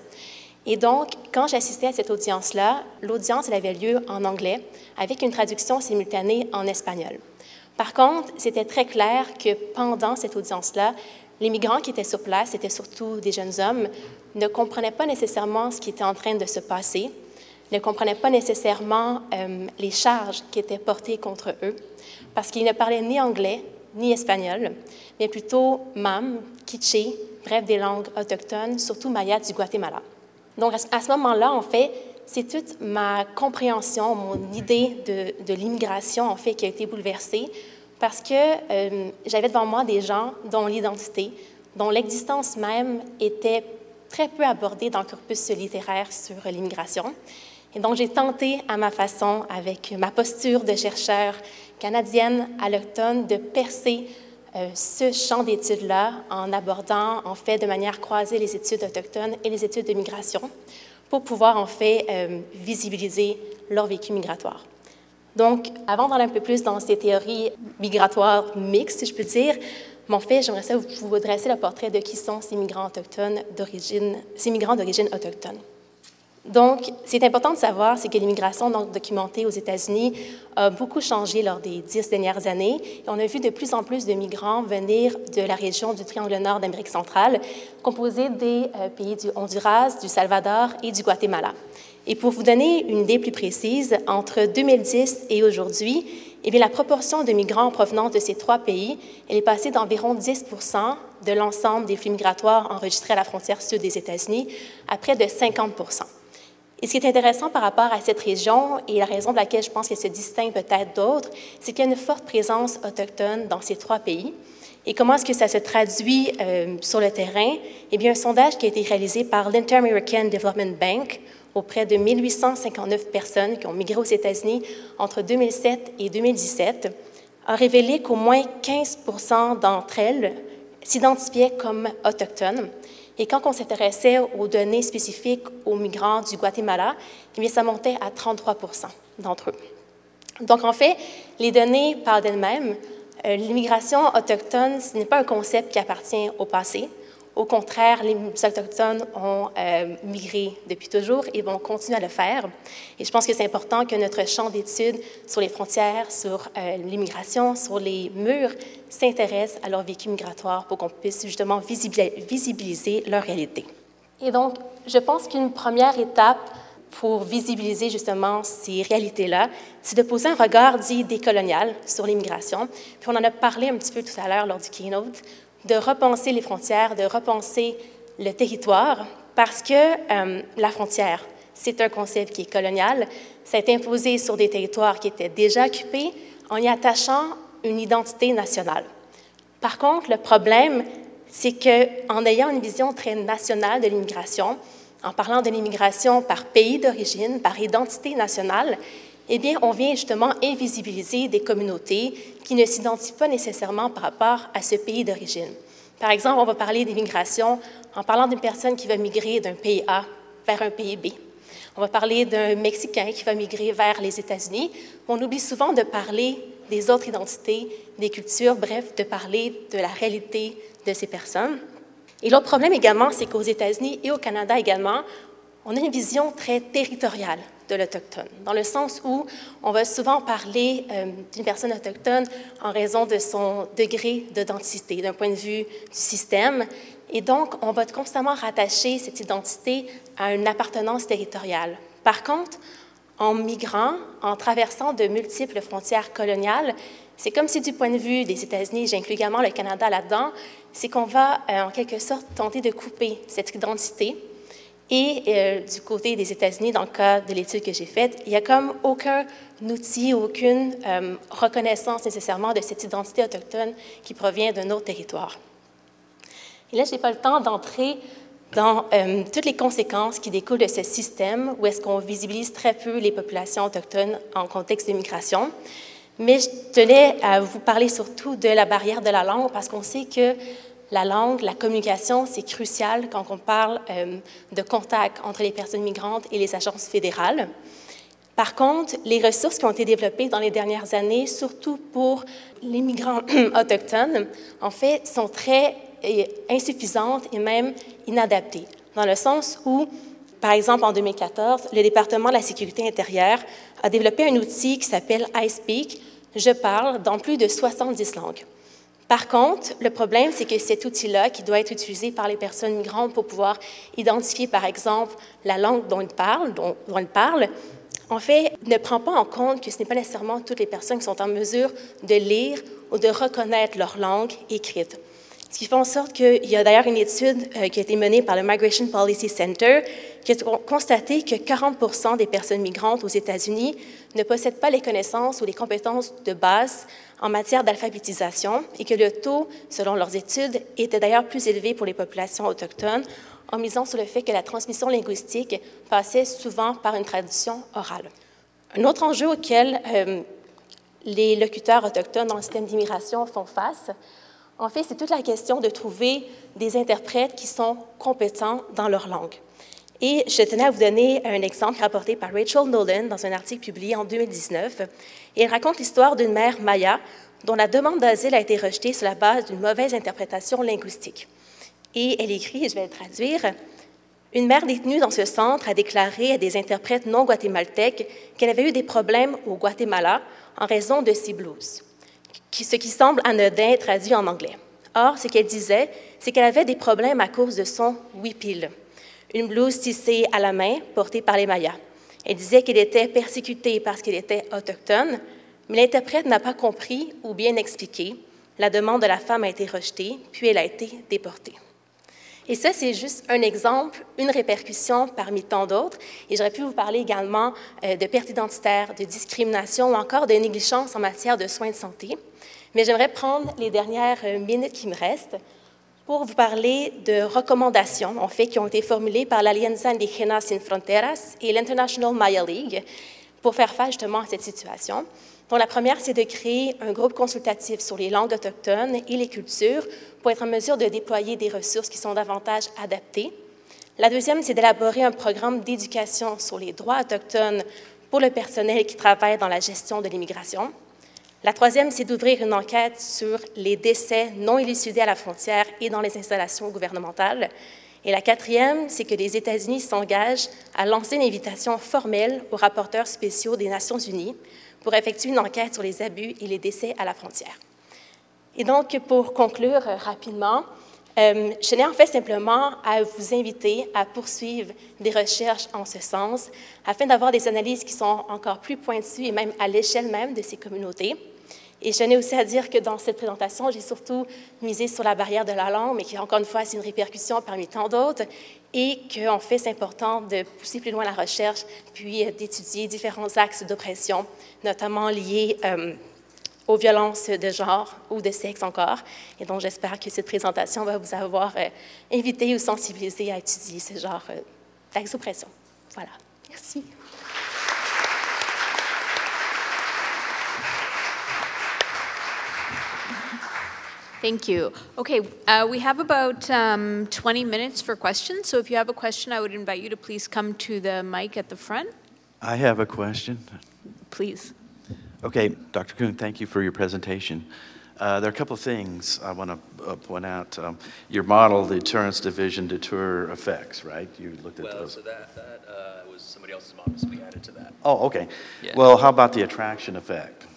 F: Et donc, quand j'assistais à cette audience-là, l'audience avait lieu en anglais avec une traduction simultanée en espagnol. Par contre, c'était très clair que pendant cette audience-là, les migrants qui étaient sur place, c'était surtout des jeunes hommes, ne comprenaient pas nécessairement ce qui était en train de se passer, ne comprenaient pas nécessairement euh, les charges qui étaient portées contre eux, parce qu'ils ne parlaient ni anglais ni espagnol, mais plutôt mam, quiché, bref, des langues autochtones, surtout maya du Guatemala. Donc, à ce moment-là, en fait, c'est toute ma compréhension, mon idée de, l'immigration, en fait, qui a été bouleversée parce que euh, j'avais devant moi des gens dont l'identité, dont l'existence même était très peu abordée dans le corpus littéraire sur l'immigration. Et donc, j'ai tenté à ma façon, avec ma posture de chercheur canadienne à l'automne, de percer euh, ce champ d'études-là en abordant en fait de manière croisée les études autochtones et les études de migration pour pouvoir en fait euh, visibiliser leur vécu migratoire. Donc, avant d'aller un peu plus dans ces théories migratoires mixtes, si je peux dire, en fait, j'aimerais ça vous, dresser le portrait de qui sont ces migrants autochtones d'origine, ces migrants d'origine autochtone. Donc, c'est important de savoir, c'est que l'immigration documentée aux États-Unis a beaucoup changé lors des dix dernières années. On a vu de plus en plus de migrants venir de la région du Triangle Nord d'Amérique centrale, composée des euh, pays du Honduras, du Salvador et du Guatemala. Et pour vous donner une idée plus précise, entre 2010 et aujourd'hui, eh la proportion de migrants en provenance de ces trois pays est passée d'environ 10% de l'ensemble des flux migratoires enregistrés à la frontière sud des États-Unis à près de 50 Et ce qui est intéressant par rapport à cette région, et la raison de laquelle je pense qu'elle se distingue peut-être d'autres, c'est qu'il y a une forte présence autochtone dans ces trois pays. Et comment est-ce que ça se traduit euh, sur le terrain? Eh bien, un sondage qui a été réalisé par l'Inter-American Development Bank auprès de 1859 personnes qui ont migré aux États-Unis entre 2007 et 2017 a révélé qu'au moins 15 d'entre elles s'identifiaient comme autochtones. Et quand on s'intéressait aux données spécifiques aux migrants du Guatemala, eh ça montait à 33% d'entre eux. Donc, en fait, les données parlent d'elles-mêmes. Euh, l'immigration autochtone, ce n'est pas un concept qui appartient au passé. Au contraire, les Autochtones ont euh, migré depuis toujours et vont continuer à le faire. Et je pense que c'est important que notre champ d'études sur les frontières, sur euh, l'immigration, sur les murs, s'intéresse à leur vécu migratoire pour qu'on puisse justement visibiliser leur réalité. Et donc, je pense qu'une première étape pour visibiliser justement ces réalités-là, c'est de poser un regard dit décolonial sur l'immigration. Puis on en a parlé un petit peu tout à l'heure lors du keynote, de repenser les frontières, de repenser le territoire, parce que euh, la frontière, c'est un concept qui est colonial. Ça a été imposé sur des territoires qui étaient déjà occupés en y attachant une identité nationale. Par contre, le problème, c'est qu'en ayant une vision très nationale de l'immigration, en parlant de l'immigration par pays d'origine, par identité nationale, eh bien, on vient justement invisibiliser des communautés qui ne s'identifient pas nécessairement par rapport à ce pays d'origine. Par exemple, on va parler d'immigration en parlant d'une personne qui va migrer d'un pays A vers un pays B. On va parler d'un Mexicain qui va migrer vers les États-Unis. On oublie souvent de parler des autres identités, des cultures, bref, de parler de la réalité de ces personnes. Et l'autre problème également, c'est qu'aux États-Unis et au Canada également, on a une vision très territoriale de l'autochtone, dans le sens où on va souvent parler euh, d'une personne autochtone en raison de son degré d'authenticité, d'un point de vue du système. Et donc, on va constamment rattacher cette identité à une appartenance territoriale. Par contre, en migrant, en traversant de multiples frontières coloniales, c'est comme si du point de vue des États-Unis, j'inclus également le Canada là-dedans, c'est qu'on va euh, en quelque sorte tenter de couper cette identité et euh, du côté des États-Unis, dans le cas de l'étude que j'ai faite, il n'y a comme aucun outil, aucune euh, reconnaissance nécessairement de cette identité autochtone qui provient d'un autre territoire. Et là, je n'ai pas le temps d'entrer dans euh, toutes les conséquences qui découlent de ce système où est-ce qu'on visibilise très peu les populations autochtones en contexte d'immigration. Mais je tenais à vous parler surtout de la barrière de la langue parce qu'on sait que la langue, la communication, c'est crucial quand on parle euh, de contact entre les personnes migrantes et les agences fédérales. Par contre, les ressources qui ont été développées dans les dernières années, surtout pour les migrants autochtones, en fait, sont très euh, insuffisantes et même inadaptées, dans le sens où, par exemple, en 2014, le département de la sécurité intérieure a développé un outil qui s'appelle iSpeak, Je parle, dans plus de 70 langues. Par contre, le problème, c'est que cet outil-là, qui doit être utilisé par les personnes migrantes pour pouvoir identifier, par exemple, la langue dont ils parlent, en fait, ne prend pas en compte que ce n'est pas nécessairement toutes les personnes qui sont en mesure de lire ou de reconnaître leur langue écrite. Ce qui fait en sorte qu'il y a d'ailleurs une étude euh, qui a été menée par le Migration Policy Center qui a constaté que 40% des personnes migrantes aux États-Unis ne possèdent pas les connaissances ou les compétences de base en matière d'alphabétisation et que le taux, selon leurs études, était d'ailleurs plus élevé pour les populations autochtones en misant sur le fait que la transmission linguistique passait souvent par une traduction orale. Un autre enjeu auquel euh, les locuteurs autochtones dans le système d'immigration font face, en fait, c'est toute la question de trouver des interprètes qui sont compétents dans leur langue. Et je tenais à vous donner un exemple rapporté par Rachel Nolan dans un article publié en 2019. Elle raconte l'histoire d'une mère maya dont la demande d'asile a été rejetée sur la base d'une mauvaise interprétation linguistique. Et elle écrit, et je vais le traduire, une mère détenue dans ce centre a déclaré à des interprètes non guatémaltèques qu'elle avait eu des problèmes au Guatemala en raison de ses blues, ce qui semble anodin traduit en anglais. Or, ce qu'elle disait, c'est qu'elle avait des problèmes à cause de son huipil, une blouse tissée à la main portée par les Mayas. Elle disait qu'elle était persécutée parce qu'elle était autochtone, mais l'interprète n'a pas compris ou bien expliqué. La demande de la femme a été rejetée, puis elle a été déportée. Et ça, c'est juste un exemple, une répercussion parmi tant d'autres. Et j'aurais pu vous parler également euh, de perte identitaire, de discrimination ou encore de négligence en matière de soins de santé. Mais j'aimerais prendre les dernières euh, minutes qui me restent pour vous parler de recommandations, en fait, qui ont été formulées par l'Alianza Indígena Sin Fronteras et l'International Maya League pour faire face justement à cette situation. Donc, la première, c'est de créer un groupe consultatif sur les langues autochtones et les cultures pour être en mesure de déployer des ressources qui sont davantage adaptées. La deuxième, c'est d'élaborer un programme d'éducation sur les droits autochtones pour le personnel qui travaille dans la gestion de l'immigration. La troisième, c'est d'ouvrir une enquête sur les décès non élucidés à la frontière et dans les installations gouvernementales. Et la quatrième, c'est que les États-Unis s'engagent à lancer une invitation formelle aux rapporteurs spéciaux des Nations Unies pour effectuer une enquête sur les abus et les décès à la frontière. Et donc, pour conclure euh, rapidement, euh, je n'ai en fait simplement à vous inviter à poursuivre des recherches en ce sens afin d'avoir des analyses qui sont encore plus pointues et même à l'échelle même de ces communautés. Et je n'ai aussi à dire que dans cette présentation, j'ai surtout misé sur la barrière de la langue, mais qui, encore une fois, c'est une répercussion parmi tant d'autres, et qu'en fait, c'est important de pousser plus loin la recherche, puis euh, d'étudier différents axes d'oppression, notamment liés euh, aux violences de genre ou de sexe encore. Et donc, j'espère que cette présentation va vous avoir euh, invité ou sensibilisé à étudier ce genre d'axes d'oppression. Voilà. Merci.
B: Thank you. Okay, uh, we have about um, 20 minutes for questions. So if you have a question, I would invite you to please come to the mic at the front.
C: I have a question.
B: Please.
C: Okay, Dr. Coon, thank you for your presentation. Uh, there are a couple of things I want to uh, point out. Um, your model, the deterrence division deter effects, right? You looked at
E: well,
C: those.
E: so that, that uh, was somebody else's model, so we added to that.
C: Oh, okay.
E: Yeah.
C: Well, how about the attraction effect?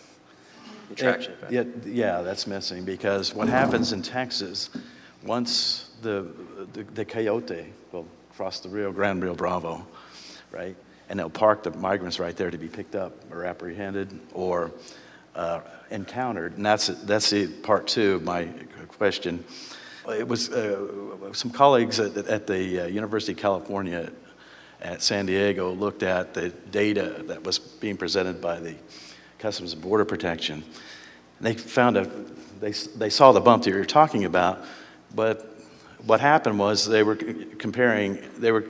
E: Attraction
C: Yeah,
E: effect.
C: yeah, that's missing because what happens in Texas, once the, the, the coyote will cross the Rio Grande Rio Bravo, right? And they'll park the migrants right there to be picked up or apprehended or uh, encountered. And that's, that's the part two of my question. It was uh, some colleagues at, at the uh, University of California at San Diego looked at the data that was being presented by the Customs and Border Protection. And they found a, they, they saw the bump that you're talking about, but what happened was they were comparing, they were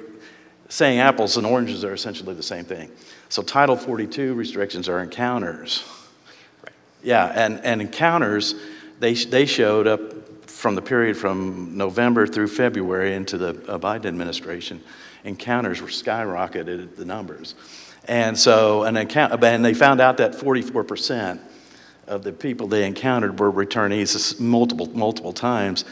C: saying apples and oranges are essentially the same thing. So Title 42 restrictions are encounters. Right. Yeah, and, and encounters, they, they showed up from the period from November through February into the Biden administration. Encounters were skyrocketed, the numbers. And so, an account, and they found out that 44% of the people they encountered were returnees multiple, multiple times.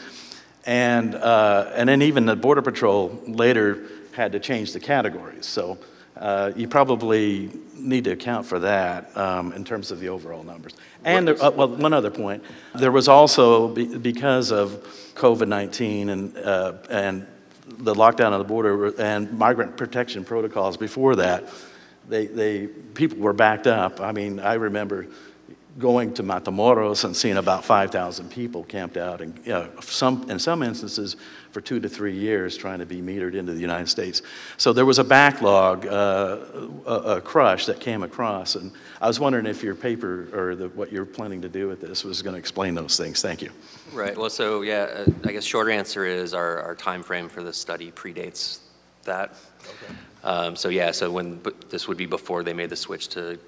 C: And, uh, and then even the Border Patrol later had to change the categories. So uh, you probably need to account for that um, in terms of the overall numbers. And there, uh, well, one other point, there was also be, because of COVID-19 and uh, and the lockdown of the border and migrant protection protocols before that, they, they people were backed up. I mean, I remember going to Matamoros and seeing about 5,000 people camped out, and you know, some, in some instances for two to three years trying to be metered into the United States. So there was a backlog, uh, a, a, crush that came across, and I was wondering if your paper or the, what you're planning to do with this was going to explain those things. Thank you.
E: Right. Well, so yeah, uh, I guess short answer is our, our time frame for this study predates that. Okay. Um, so yeah, so when this would be before they made the switch to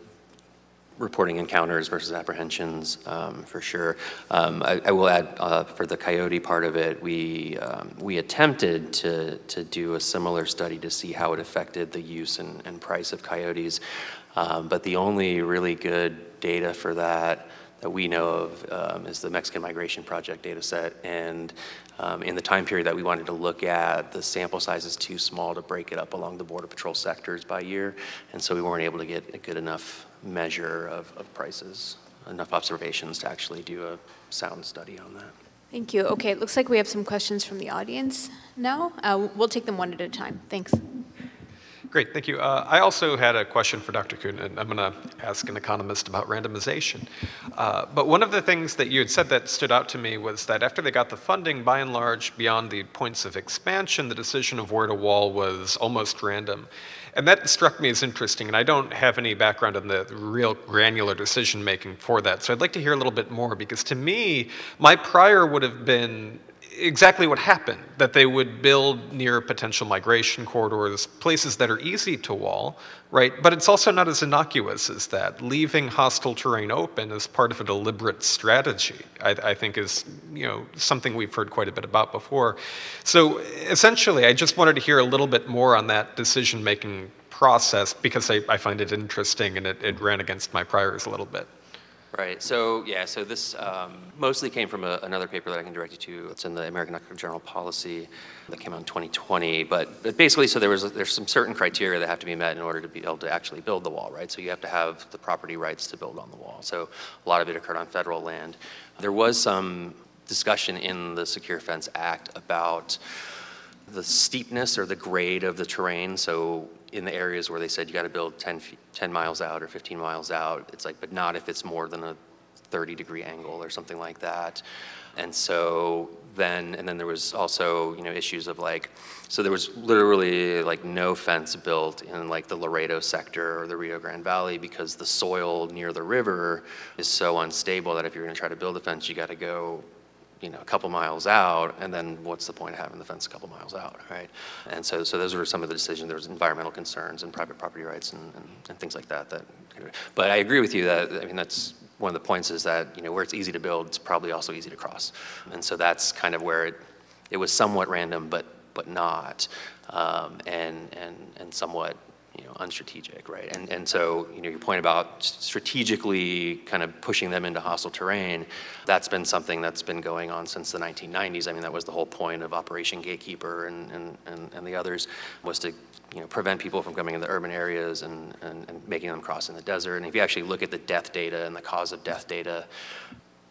E: reporting encounters versus apprehensions um, for sure. Um, I, I, will add uh, for the coyote part of it, we um, we attempted to to do a similar study to see how it affected the use and, and price of coyotes, um, but the only really good data for that that we know of um, is the Mexican Migration Project data set. And um, in the time period that we wanted to look at, the sample size is too small to break it up along the Border Patrol sectors by year. And so we weren't able to get a good enough measure of, of prices, enough observations to actually do a sound study on that.
B: Thank you. Okay, it looks like we have some questions from the audience now. Uh, we'll take them one at a time. Thanks.
G: Great, thank you. Uh, I also had a question for Dr. Coon, and I'm going to ask an economist about randomization. Uh, but one of the things that you had said that stood out to me was that after they got the funding, by and large, beyond the points of expansion, the decision of where to wall was almost random. And that struck me as interesting, and I don't have any background in the real granular decision making for that. So I'd like to hear a little bit more, because to me, my prior would have been exactly what happened that they would build near potential migration corridors, places that are easy to wall, right? But it's also not as innocuous as that. Leaving hostile terrain open as part of a deliberate strategy, I, I think, is you know something we've heard quite a bit about before. So essentially, I just wanted to hear a little bit more on that decision making process because I, I find it interesting and it, it ran against my priors a little bit.
E: Right. So yeah. So this um, mostly came from a, another paper that I can direct you to. It's in the American Journal Policy that came out in 2020. But, but basically, so there was there's some certain criteria that have to be met in order to be able to actually build the wall. Right. So you have to have the property rights to build on the wall. So a lot of it occurred on federal land. There was some discussion in the Secure Fence Act about the steepness or the grade of the terrain. So in the areas where they said you got to build 10, 10 miles out or 15 miles out, it's like, but not if it's more than a 30 degree angle or something like that. And so then, and then there was also, you know, issues of like, so there was literally like no fence built in like the Laredo sector or the Rio Grande Valley because the soil near the river is so unstable that if you're going to try to build a fence, you got to go you know, a couple miles out, and then what's the point of having the fence a couple miles out, right? And so, so those were some of the decisions. There was environmental concerns and private property rights and, and, and things like that. That, but I agree with you that I mean that's one of the points is that you know where it's easy to build, it's probably also easy to cross, and so that's kind of where it it was somewhat random, but but not, um, and and and somewhat you know, unstrategic, right? And, and so, you know, your point about strategically kind of pushing them into hostile terrain, that's been something that's been going on since the 1990s. I mean, that was the whole point of Operation Gatekeeper and, and, and, and the others, was to, you know, prevent people from coming into urban areas and, and, and making them cross in the desert. And if you actually look at the death data and the cause of death data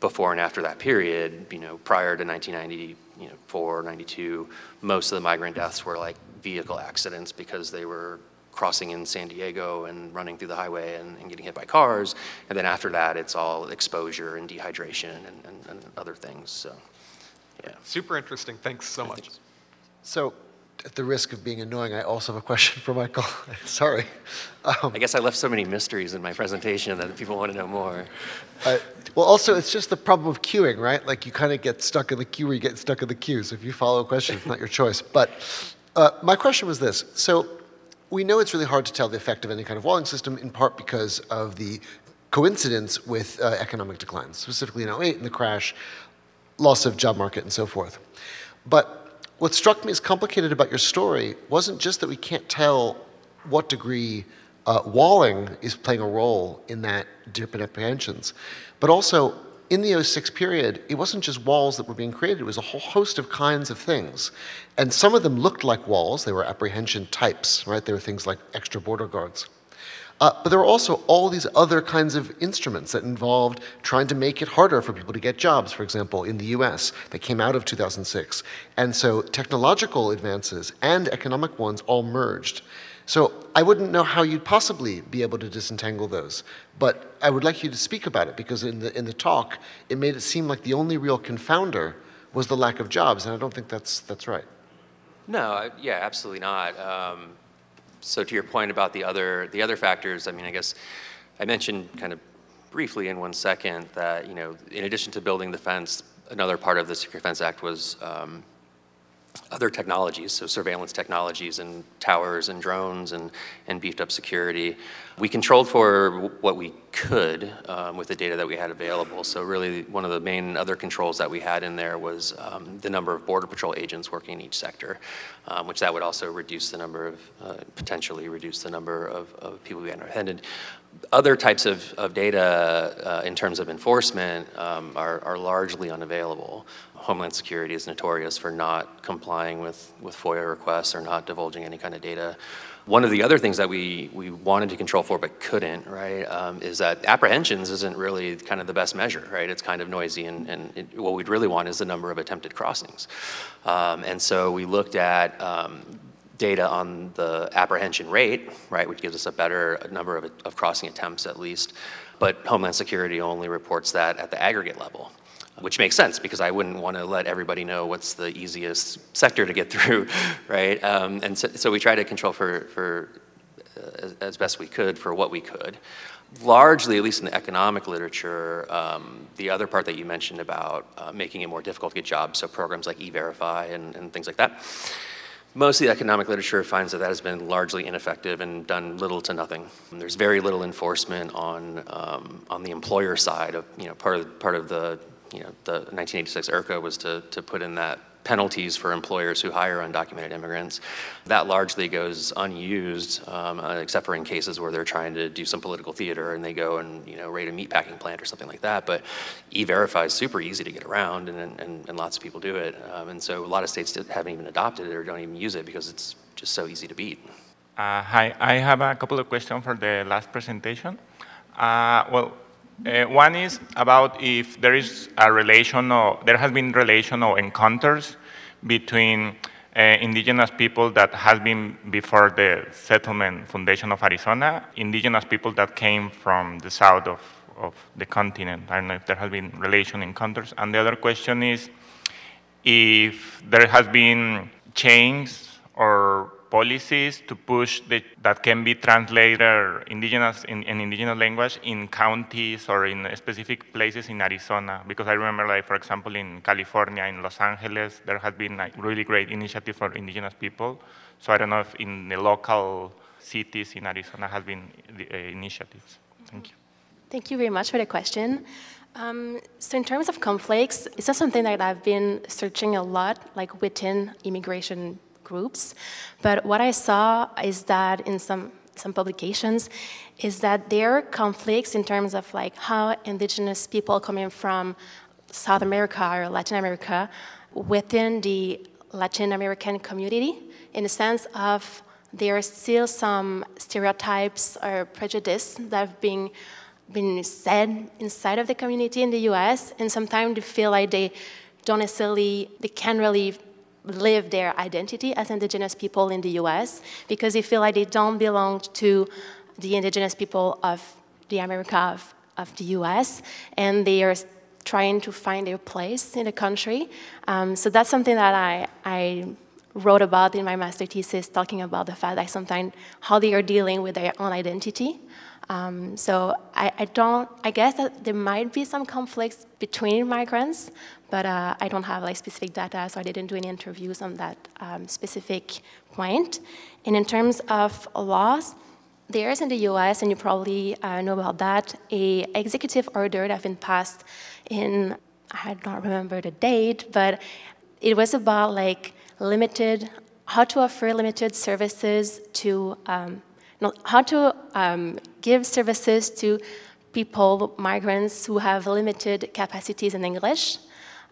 E: before and after that period, you know, prior to 1994, you know, 92, most of the migrant deaths were like vehicle accidents because they were crossing in San Diego and running through the highway and, and, getting hit by cars. And then after that, it's all exposure and dehydration and, and, and other things. So, yeah.
G: Super interesting. Thanks so much.
H: So, at the risk of being annoying, I also have a question for Michael. Sorry.
E: Um, I guess I left so many mysteries in my presentation that people want to know more.
H: Uh, well, also, it's just the problem of queuing, right? Like, you kind of get stuck in the queue or you get stuck in the queue. So, if you follow a question, it's not your choice. But uh, my question was this. So, we know it's really hard to tell the effect of any kind of walling system, in part because of the coincidence with uh, economic declines, specifically in 08 and the crash, loss of job market, and so forth. But what struck me as complicated about your story wasn't just that we can't tell what degree uh, walling is playing a role in that dip in apprehensions, but also in the 06 period, it wasn't just walls that were being created, it was a whole host of kinds of things. And some of them looked like walls, they were apprehension types, right? They were things like extra border guards. Uh, but there were also all these other kinds of instruments that involved trying to make it harder for people to get jobs, for example, in the US, that came out of 2006. And so technological advances and economic ones all merged. So I wouldn't know how you'd possibly be able to disentangle those. But I would like you to speak about it because in the, in the talk, it made it seem like the only real confounder was the lack of jobs, and I don't think that's, that's right.
E: No, yeah, absolutely not. Um, so to your point about the other, the other factors, I mean, I guess I mentioned kind of briefly in one second that, you know, in addition to building the fence, another part of the Secure Fence Act was um, other technologies, so surveillance technologies and towers and drones and, and beefed up security. We controlled for what we could um, with the data that we had available. So really one of the main other controls that we had in there was um, the number of Border Patrol agents working in each sector, um, which that would also reduce the number of, uh, potentially reduce the number of, of people we had apprehended. Other types of, of data uh, in terms of enforcement um, are, are largely unavailable. Homeland Security is notorious for not complying with, with FOIA requests or not divulging any kind of data. One of the other things that we, we wanted to control for but couldn't, right, um, is that apprehensions isn't really kind of the best measure, right? It's kind of noisy, and, and it, what we'd really want is the number of attempted crossings. Um, and so we looked at um, data on the apprehension rate, right, which gives us a better number of, of crossing attempts at least. But Homeland Security only reports that at the aggregate level which makes sense because I wouldn't want to let everybody know what's the easiest sector to get through, right? Um, and so, so, we try to control for, for uh, as, best we could for what we could. Largely, at least in the economic literature, um, the other part that you mentioned about uh, making it more difficult to get jobs, so programs like E-Verify and, and things like that, most of the economic literature finds that that has been largely ineffective and done little to nothing. And there's very little enforcement on um, on the employer side of you know part of part of the you know, the 1986 IRCA was to, to put in that penalties for employers who hire undocumented immigrants. That largely goes unused, um, uh, except for in cases where they're trying to do some political theater and they go and you know raid a meatpacking plant or something like that. But E-Verify is super easy to get around, and, and, and lots of people do it. Um, and so a lot of states haven't even adopted it or don't even use it because it's just so easy to beat.
I: Uh, hi, I have a couple of questions for the last presentation. Uh, well, uh, one is about if there is a relation or there has been relation or encounters between uh, indigenous people that has been before the settlement foundation of Arizona, indigenous people that came from the south of, of the continent. I don't know if there has been relation encounters. And the other question is if there has been change or policies to push the, that can be translated indigenous in, in, indigenous language in counties or in specific places in Arizona. Because I remember, like for example, in California, in Los Angeles, there has been like really great initiative for indigenous people. So I don't know if in the local cities in Arizona has been the, uh, initiatives. Thank you.
F: Thank you very much for the question. Um, so in terms of conflicts, it's not something that I've been searching a lot, like within immigration groups. But what I saw is that in some some publications is that there are conflicts in terms of like how indigenous people coming from South America or Latin America within the Latin American community in the sense of there are still some stereotypes or prejudice that have been been said inside of the community in the US and sometimes they feel like they don't necessarily they can't really live their identity as indigenous people in the US because they feel like they don't belong to the indigenous people of the America of, of the US and they are trying to find their place in the country. Um, so that's something that I, I wrote about in my master thesis, talking about the fact that sometimes how they are dealing with their own identity. Um, so I, I, don't. I guess that there might be some conflicts between migrants, but uh, I don't have like specific data, so I didn't do any interviews on that um, specific point. And in terms of laws, there is in the U.S., and you probably uh, know about that, a executive order that has been passed in I don't remember the date, but it was about like limited how to offer limited services to um, how to um, give services to people, migrants who have limited capacities in English.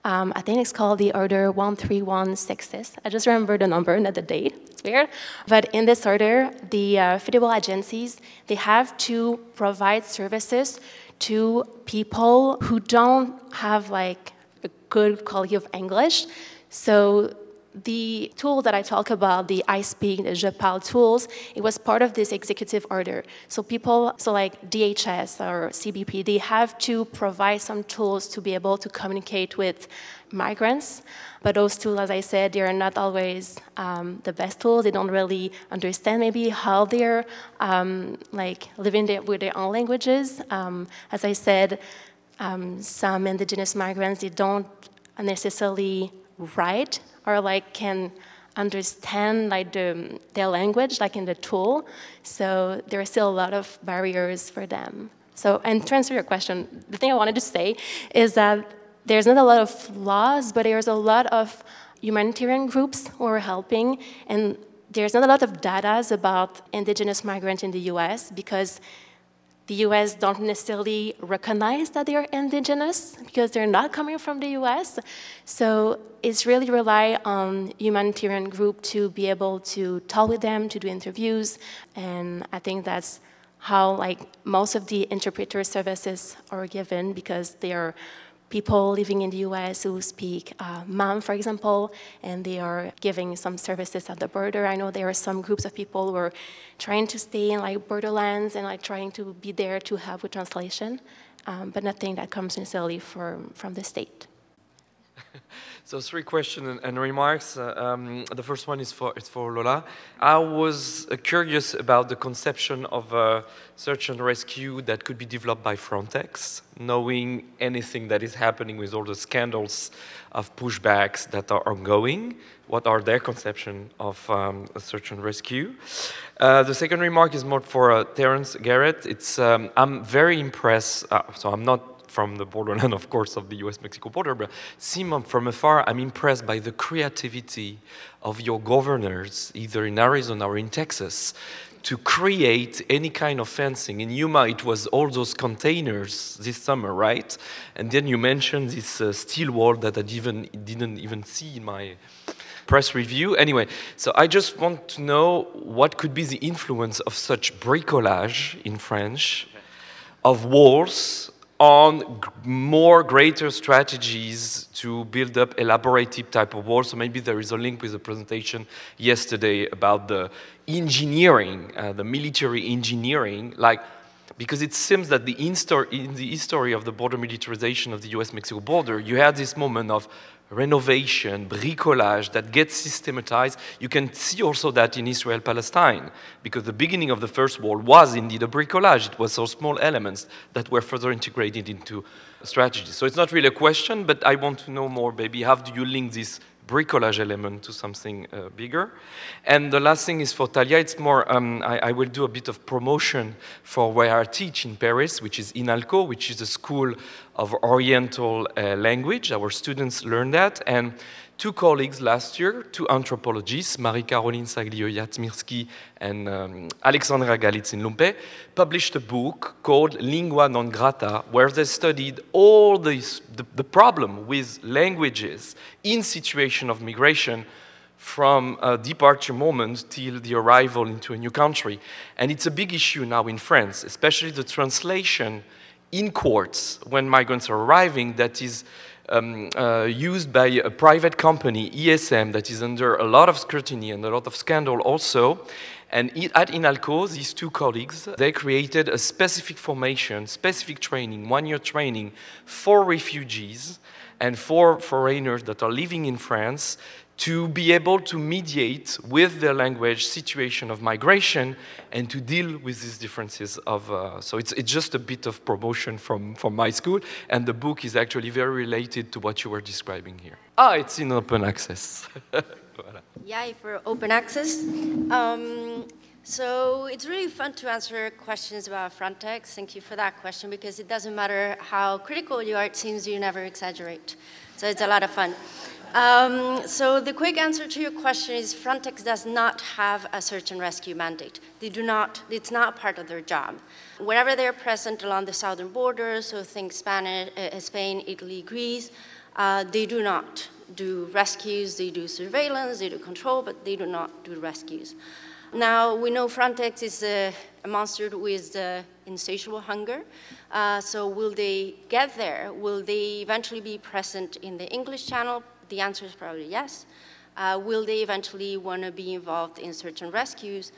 F: Um, I think it's called the Order 13166. I just remember the number, not the date. It's weird. But in this order, the uh, federal agencies, they have to provide services to people who don't have like a good quality of English. So the tool that I talk about, the iSpeak, the JeParle tools, it was part of this executive order. So people, so like DHS or CBP, they have to provide some tools to be able to communicate with migrants. But those tools, as I said, they are not always um, the best tools. They don't really understand maybe how they're um, like living with their own languages. Um, as I said, um, some indigenous migrants, they don't necessarily write or like can understand like the, their language like in the tool. So there are still a lot of barriers for them. So and to answer your question the thing i wanted to say is that there's not a lot of laws but there's a lot of humanitarian groups who are helping and there's not a lot of data about indigenous migrants in the us because the US don't necessarily recognize that they are indigenous because they're not coming from the US. So it's really rely on humanitarian group to be able to talk with them, to do interviews, and I think that's how like most of the interpreter services are given because they are people living in the US who speak uh, Mam, for example, and they are giving some services at the border. I know there are some groups of people who are trying to stay in like borderlands and like trying to be there to help with translation, um, but nothing that comes necessarily from, from the state.
J: So three questions and, remarks. Uh, um, the first one is for, for Lola. I was uh, curious about the conception of search and rescue that could be developed by Frontex, knowing anything that is happening with all the scandals of pushbacks that are ongoing. What are their conception of um, search and rescue? Uh, the second remark is more for uh, Terence Garrett. It's, um, I'm very impressed, uh, so I'm not from the borderland, of course, of the US-Mexico border, but from afar, I'm impressed by the creativity of your governors, either in Arizona or in Texas, to create any kind of fencing. In Yuma, it was all those containers this summer, right? And then you mentioned this uh, steel wall that I even, didn't even see in my press review. Anyway, so I just want to know what could be the influence of such bricolage in French, of walls on more greater strategies to build up elaborative type of walls. So maybe there is a link with the presentation yesterday about the engineering, uh, the military engineering, like because it seems that the in, the history of the border militarization of the US-Mexico border, you had this moment of renovation, bricolage that gets systematized. You can see also that in Israel Palestine, because the beginning of the first wall was indeed a bricolage. It was those small elements that were further integrated into strategy. So it's not really a question, but I want to know more, maybe, how do you link this bricolage element to something uh, bigger. And the last thing is for Talia, it's more, um, I, I, will do a bit of promotion for where I teach in Paris, which is INALCO, which is a school of Oriental uh, language. Our students learn that. And two colleagues last year, two anthropologists, Marie-Caroline Saglio-Yatzimirsky and um, Alexandra Galitzine-Loumpet, published a book called Lingua non grata, where they studied all this, the, the problem with languages in situation of migration from a departure moment till the arrival into a new country. And it's a big issue now in France, especially the translation in courts when migrants are arriving that is um, uh, used by a private company, ESM, that is under a lot of scrutiny and a lot of scandal also. And at INALCO, these two colleagues, they created a specific formation, specific training, one-year training for refugees and for foreigners that are living in France to be able to mediate with their language situation of migration and to deal with these differences of uh, so it's, it's just a bit of promotion from, from my school and the book is actually very related to what you were describing here ah it's in open access
D: voilà. yeah for open access um, so it's really fun to answer questions about Frontex. Thank you for that question because it doesn't matter how critical you are, it seems you never exaggerate. So it's a lot of fun. Um, so the quick answer to your question is Frontex does not have a search and rescue mandate. They do not, it's not part of their job. Wherever they're present along the southern border, so think Spanish, uh, Spain, Italy, Greece, uh, they do not do rescues, they do surveillance, they do control, but they do not do rescues. Now, we know Frontex is a, a monster with uh, insatiable hunger. Uh, so will they get there? Will they eventually be present in the English channel, the answer is probably yes. Uh, will they eventually want to be involved in search and rescues?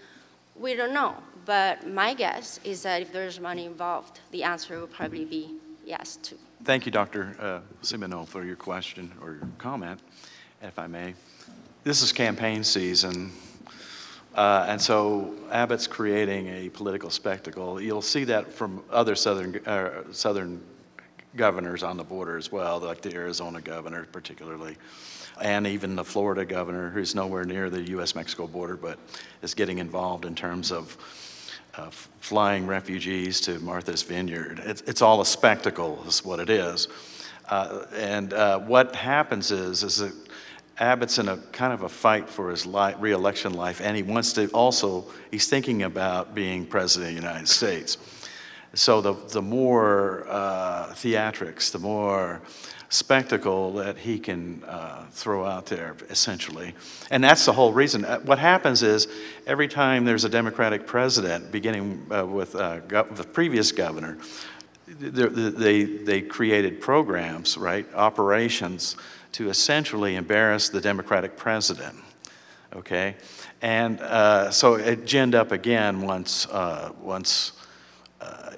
D: We don't know, but my guess is that if there's money involved, the answer will probably be yes too.
C: Thank you, Dr. Uh, Simino, for your question or your comment, if I may. This is campaign season, uh, and so Abbott's creating a political spectacle. You'll see that from other southern, uh, southern governors on the border as well, like the Arizona governor particularly, and even the Florida governor, who's nowhere near the U.S. Mexico border, but is getting involved in terms of uh, flying refugees to Martha's Vineyard. It's, it's, all a spectacle, is what it is. Uh, and uh, what happens is, is that Abbott's in a kind of a fight for his life, reelection life, and he wants to also, he's thinking about being president of the United States. So the, the more uh, theatrics, the more spectacle that he can uh, throw out there, essentially. And that's the whole reason. Uh, what happens is every time there's a Democratic president, beginning uh, with uh, the previous governor, they, they created programs, right, operations, to essentially embarrass the Democratic president, okay? And uh, so it ginned up again once, uh, once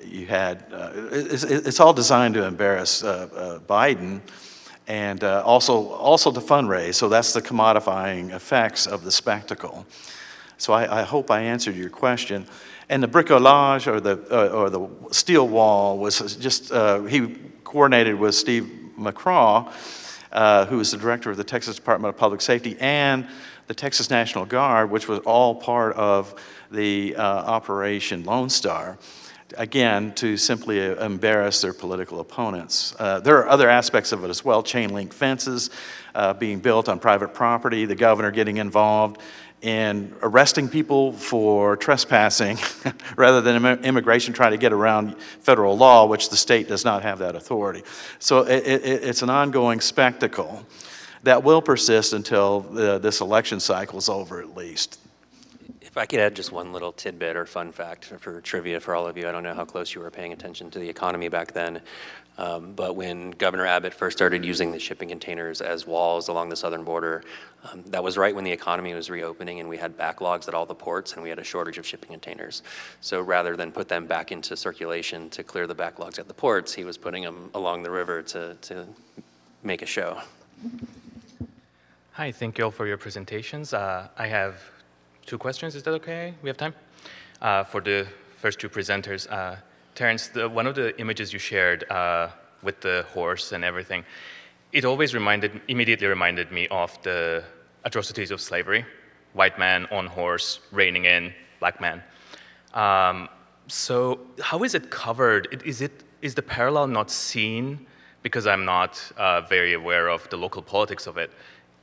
C: you had, uh, it's, it's, all designed to embarrass uh, uh, Biden and also, also to fundraise. So that's the commodifying effects of the spectacle. So I, I hope I answered your question. And the bricolage or the, uh, or the steel wall was just, uh, he coordinated with Steve McCraw, uh, who was the director of the Texas Department of Public Safety, and the Texas National Guard, which was all part of the uh, Operation Lone Star again, to simply embarrass their political opponents. Uh, there are other aspects of it as well chain link fences uh, being built on private property, the governor getting involved, in arresting people for trespassing rather than immigration trying to get around federal law, which the state does not have that authority. So it, it, it's an ongoing spectacle that will persist until uh, this election cycle is over, at least.
E: If I could add just one little tidbit or fun fact for trivia for all of you, I don't know how close you were paying attention to the economy back then, um, but when Governor Abbott first started using the shipping containers as walls along the southern border, um, that was right when the economy was reopening and we had backlogs at all the ports and we had a shortage of shipping containers. So rather than put them back into circulation to clear the backlogs at the ports, he was putting them along the river to, to make a show.
K: Hi, thank you all for your presentations. Uh, I have two questions. Is that okay? We have time? Uh, for the first two presenters. Uh, Terence, the, one of the images you shared uh, with the horse and everything, it always reminded, immediately reminded me of the atrocities of slavery. White man on horse, reining in, black man. Um, so how is it covered? Is, it, is the parallel not seen because I'm not uh, very aware of the local politics of it?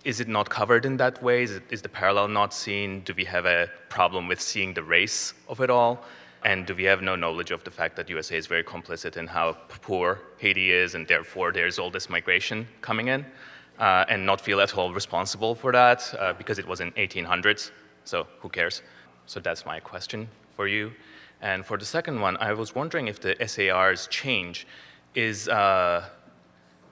K: Is it not covered in that way? Is, it, is, the parallel not seen? Do we have a problem with seeing the race of it all? And do we have no knowledge of the fact that USA is very complicit in how poor Haiti is, and therefore there's all this migration coming in, uh, and not feel at all responsible for that uh, because it was in 1800s? So who cares? So that's my question for you. And for the second one, I was wondering if the SAR's change is uh,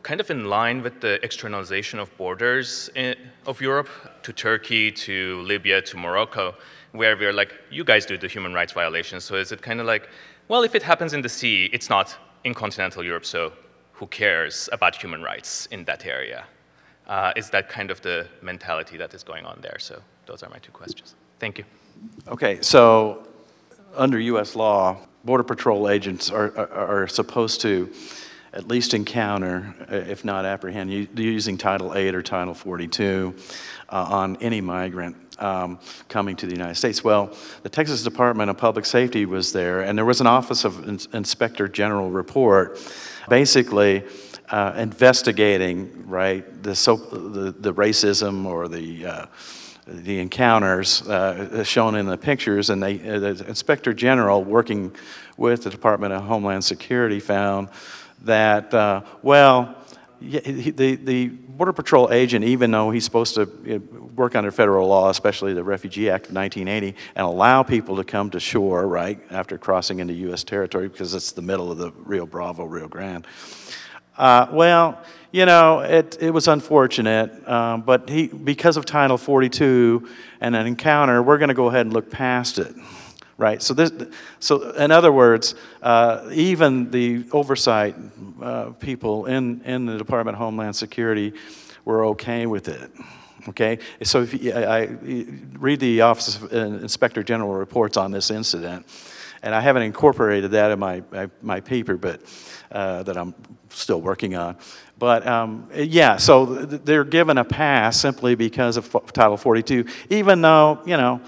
K: kind of in line with the externalization of borders in, of Europe to Turkey, to Libya, to Morocco, where we're like, you guys do the human rights violations. So is it kind of like, well, if it happens in the sea, it's not in continental Europe, so who cares about human rights in that area? Uh, is that kind of the mentality that is going on there? So those are my two questions. Thank you.
C: Okay, so under U.S. law, Border Patrol agents are, are, are supposed to at least encounter, uh, if not apprehend, using Title 8 or Title 42 uh, on any migrant um, coming to the United States. Well, the Texas Department of Public Safety was there, and there was an Office of Inspector General report basically uh, investigating, right, the, so, the, the racism or the uh, the encounters uh, shown in the pictures, and they, uh, the inspector general working with the Department of Homeland Security found that, uh, well, the, the Border Patrol agent, even though he's supposed to work under federal law, especially the Refugee Act of 1980, and allow people to come to shore, right, after crossing into U.S. territory because it's the middle of the Rio Bravo, Rio Grande. Uh, well, you know, it, it was unfortunate, um, but he, because of Title 42 and an encounter, we're going to go ahead and look past it right? So, this, so in other words, uh, even the oversight uh, people in, in the Department of Homeland Security were okay with it. Okay, so if you, I, I read the Office of Inspector General reports on this incident, and I haven't incorporated that in my my, my paper, but uh, that I'm still working on. But um, yeah, so they're given a pass simply because of Title 42, even though you know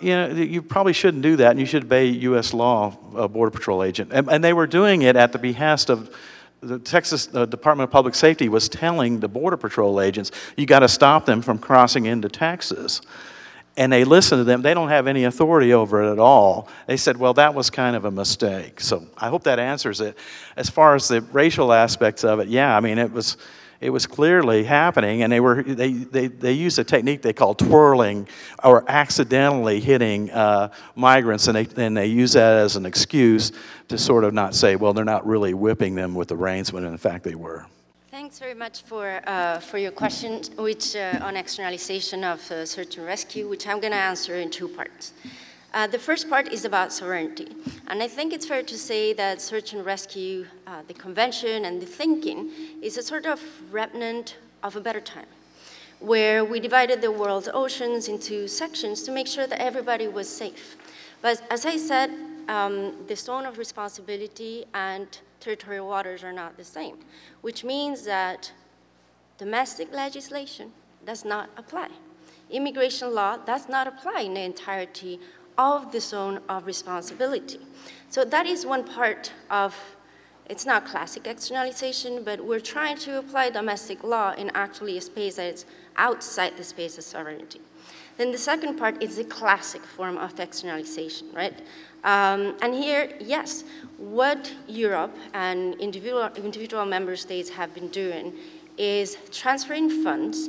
C: you know, you probably shouldn't do that, and you should obey U.S. law, a Border Patrol agent. And, and, they were doing it at the behest of the Texas uh, Department of Public Safety was telling the Border Patrol agents, you got to stop them from crossing into Texas. And they listened to them. They don't have any authority over it at all. They said, well, that was kind of a mistake. So I hope that answers it. As far as the racial aspects of it, yeah, I mean, it was it was clearly happening, and they were they they, they used a technique they call twirling, or accidentally hitting uh, migrants, and they and they use that as an excuse to sort of not say, well, they're not really whipping them with the reins, when in fact they were.
D: Thanks very much for, uh, for your question, which uh, on externalization of uh, search and rescue, which I'm going to answer in two parts. Uh, the first part is about sovereignty. And I think it's fair to say that search and rescue, uh, the convention and the thinking, is a sort of remnant of a better time, where we divided the world's oceans into sections to make sure that everybody was safe. But as I said, um, the zone of responsibility and territorial waters are not the same, which means that domestic legislation does not apply. Immigration law does not apply in the entirety of the zone of responsibility. So that is one part of, it's not classic externalization, but we're trying to apply domestic law in actually a space that is outside the space of sovereignty. Then the second part is the classic form of externalization, right? Um, and here, yes, what Europe and individual, individual member states have been doing is transferring funds.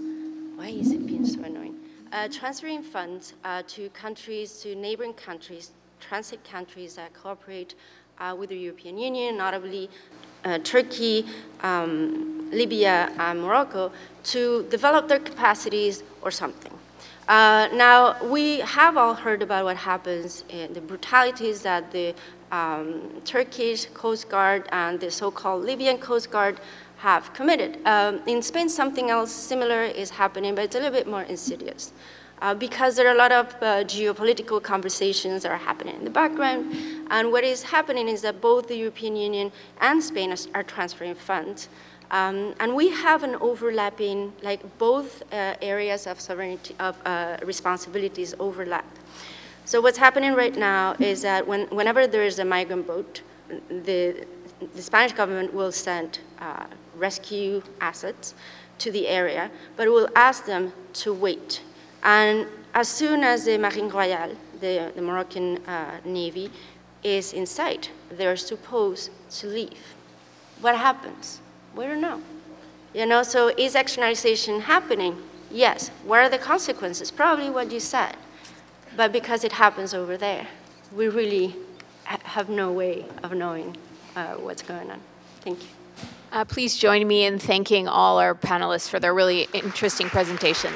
D: Why is it being so annoying? Uh, transferring funds uh, to countries, to neighboring countries, transit countries that cooperate uh, with the European Union, notably uh, Turkey, um, Libya, and Morocco, to develop their capacities or something. Uh, now, we have all heard about what happens in the brutalities that the um, Turkish Coast Guard and the so-called Libyan Coast Guard have committed. Um, in Spain, something else similar is happening, but it's a little bit more insidious. Uh, because there are a lot of uh, geopolitical conversations that are happening in the background. And what is happening is that both the European Union and Spain are, are transferring funds. Um, and we have an overlapping, like both uh, areas of sovereignty, of uh, responsibilities overlap. So what's happening right now is that when, whenever there is a migrant boat, the, the Spanish government will send uh, rescue assets to the area, but will ask them to wait. And as soon as the Marine Royale, the, the Moroccan uh, Navy, is in sight, they're supposed to leave. What happens? We don't know. You know, so is externalization happening? Yes. What are the consequences? Probably what you said. But because it happens over there, we really ha have no way of knowing uh, what's going on. Thank you.
B: Uh, please join me in thanking all our panelists for their really interesting presentations.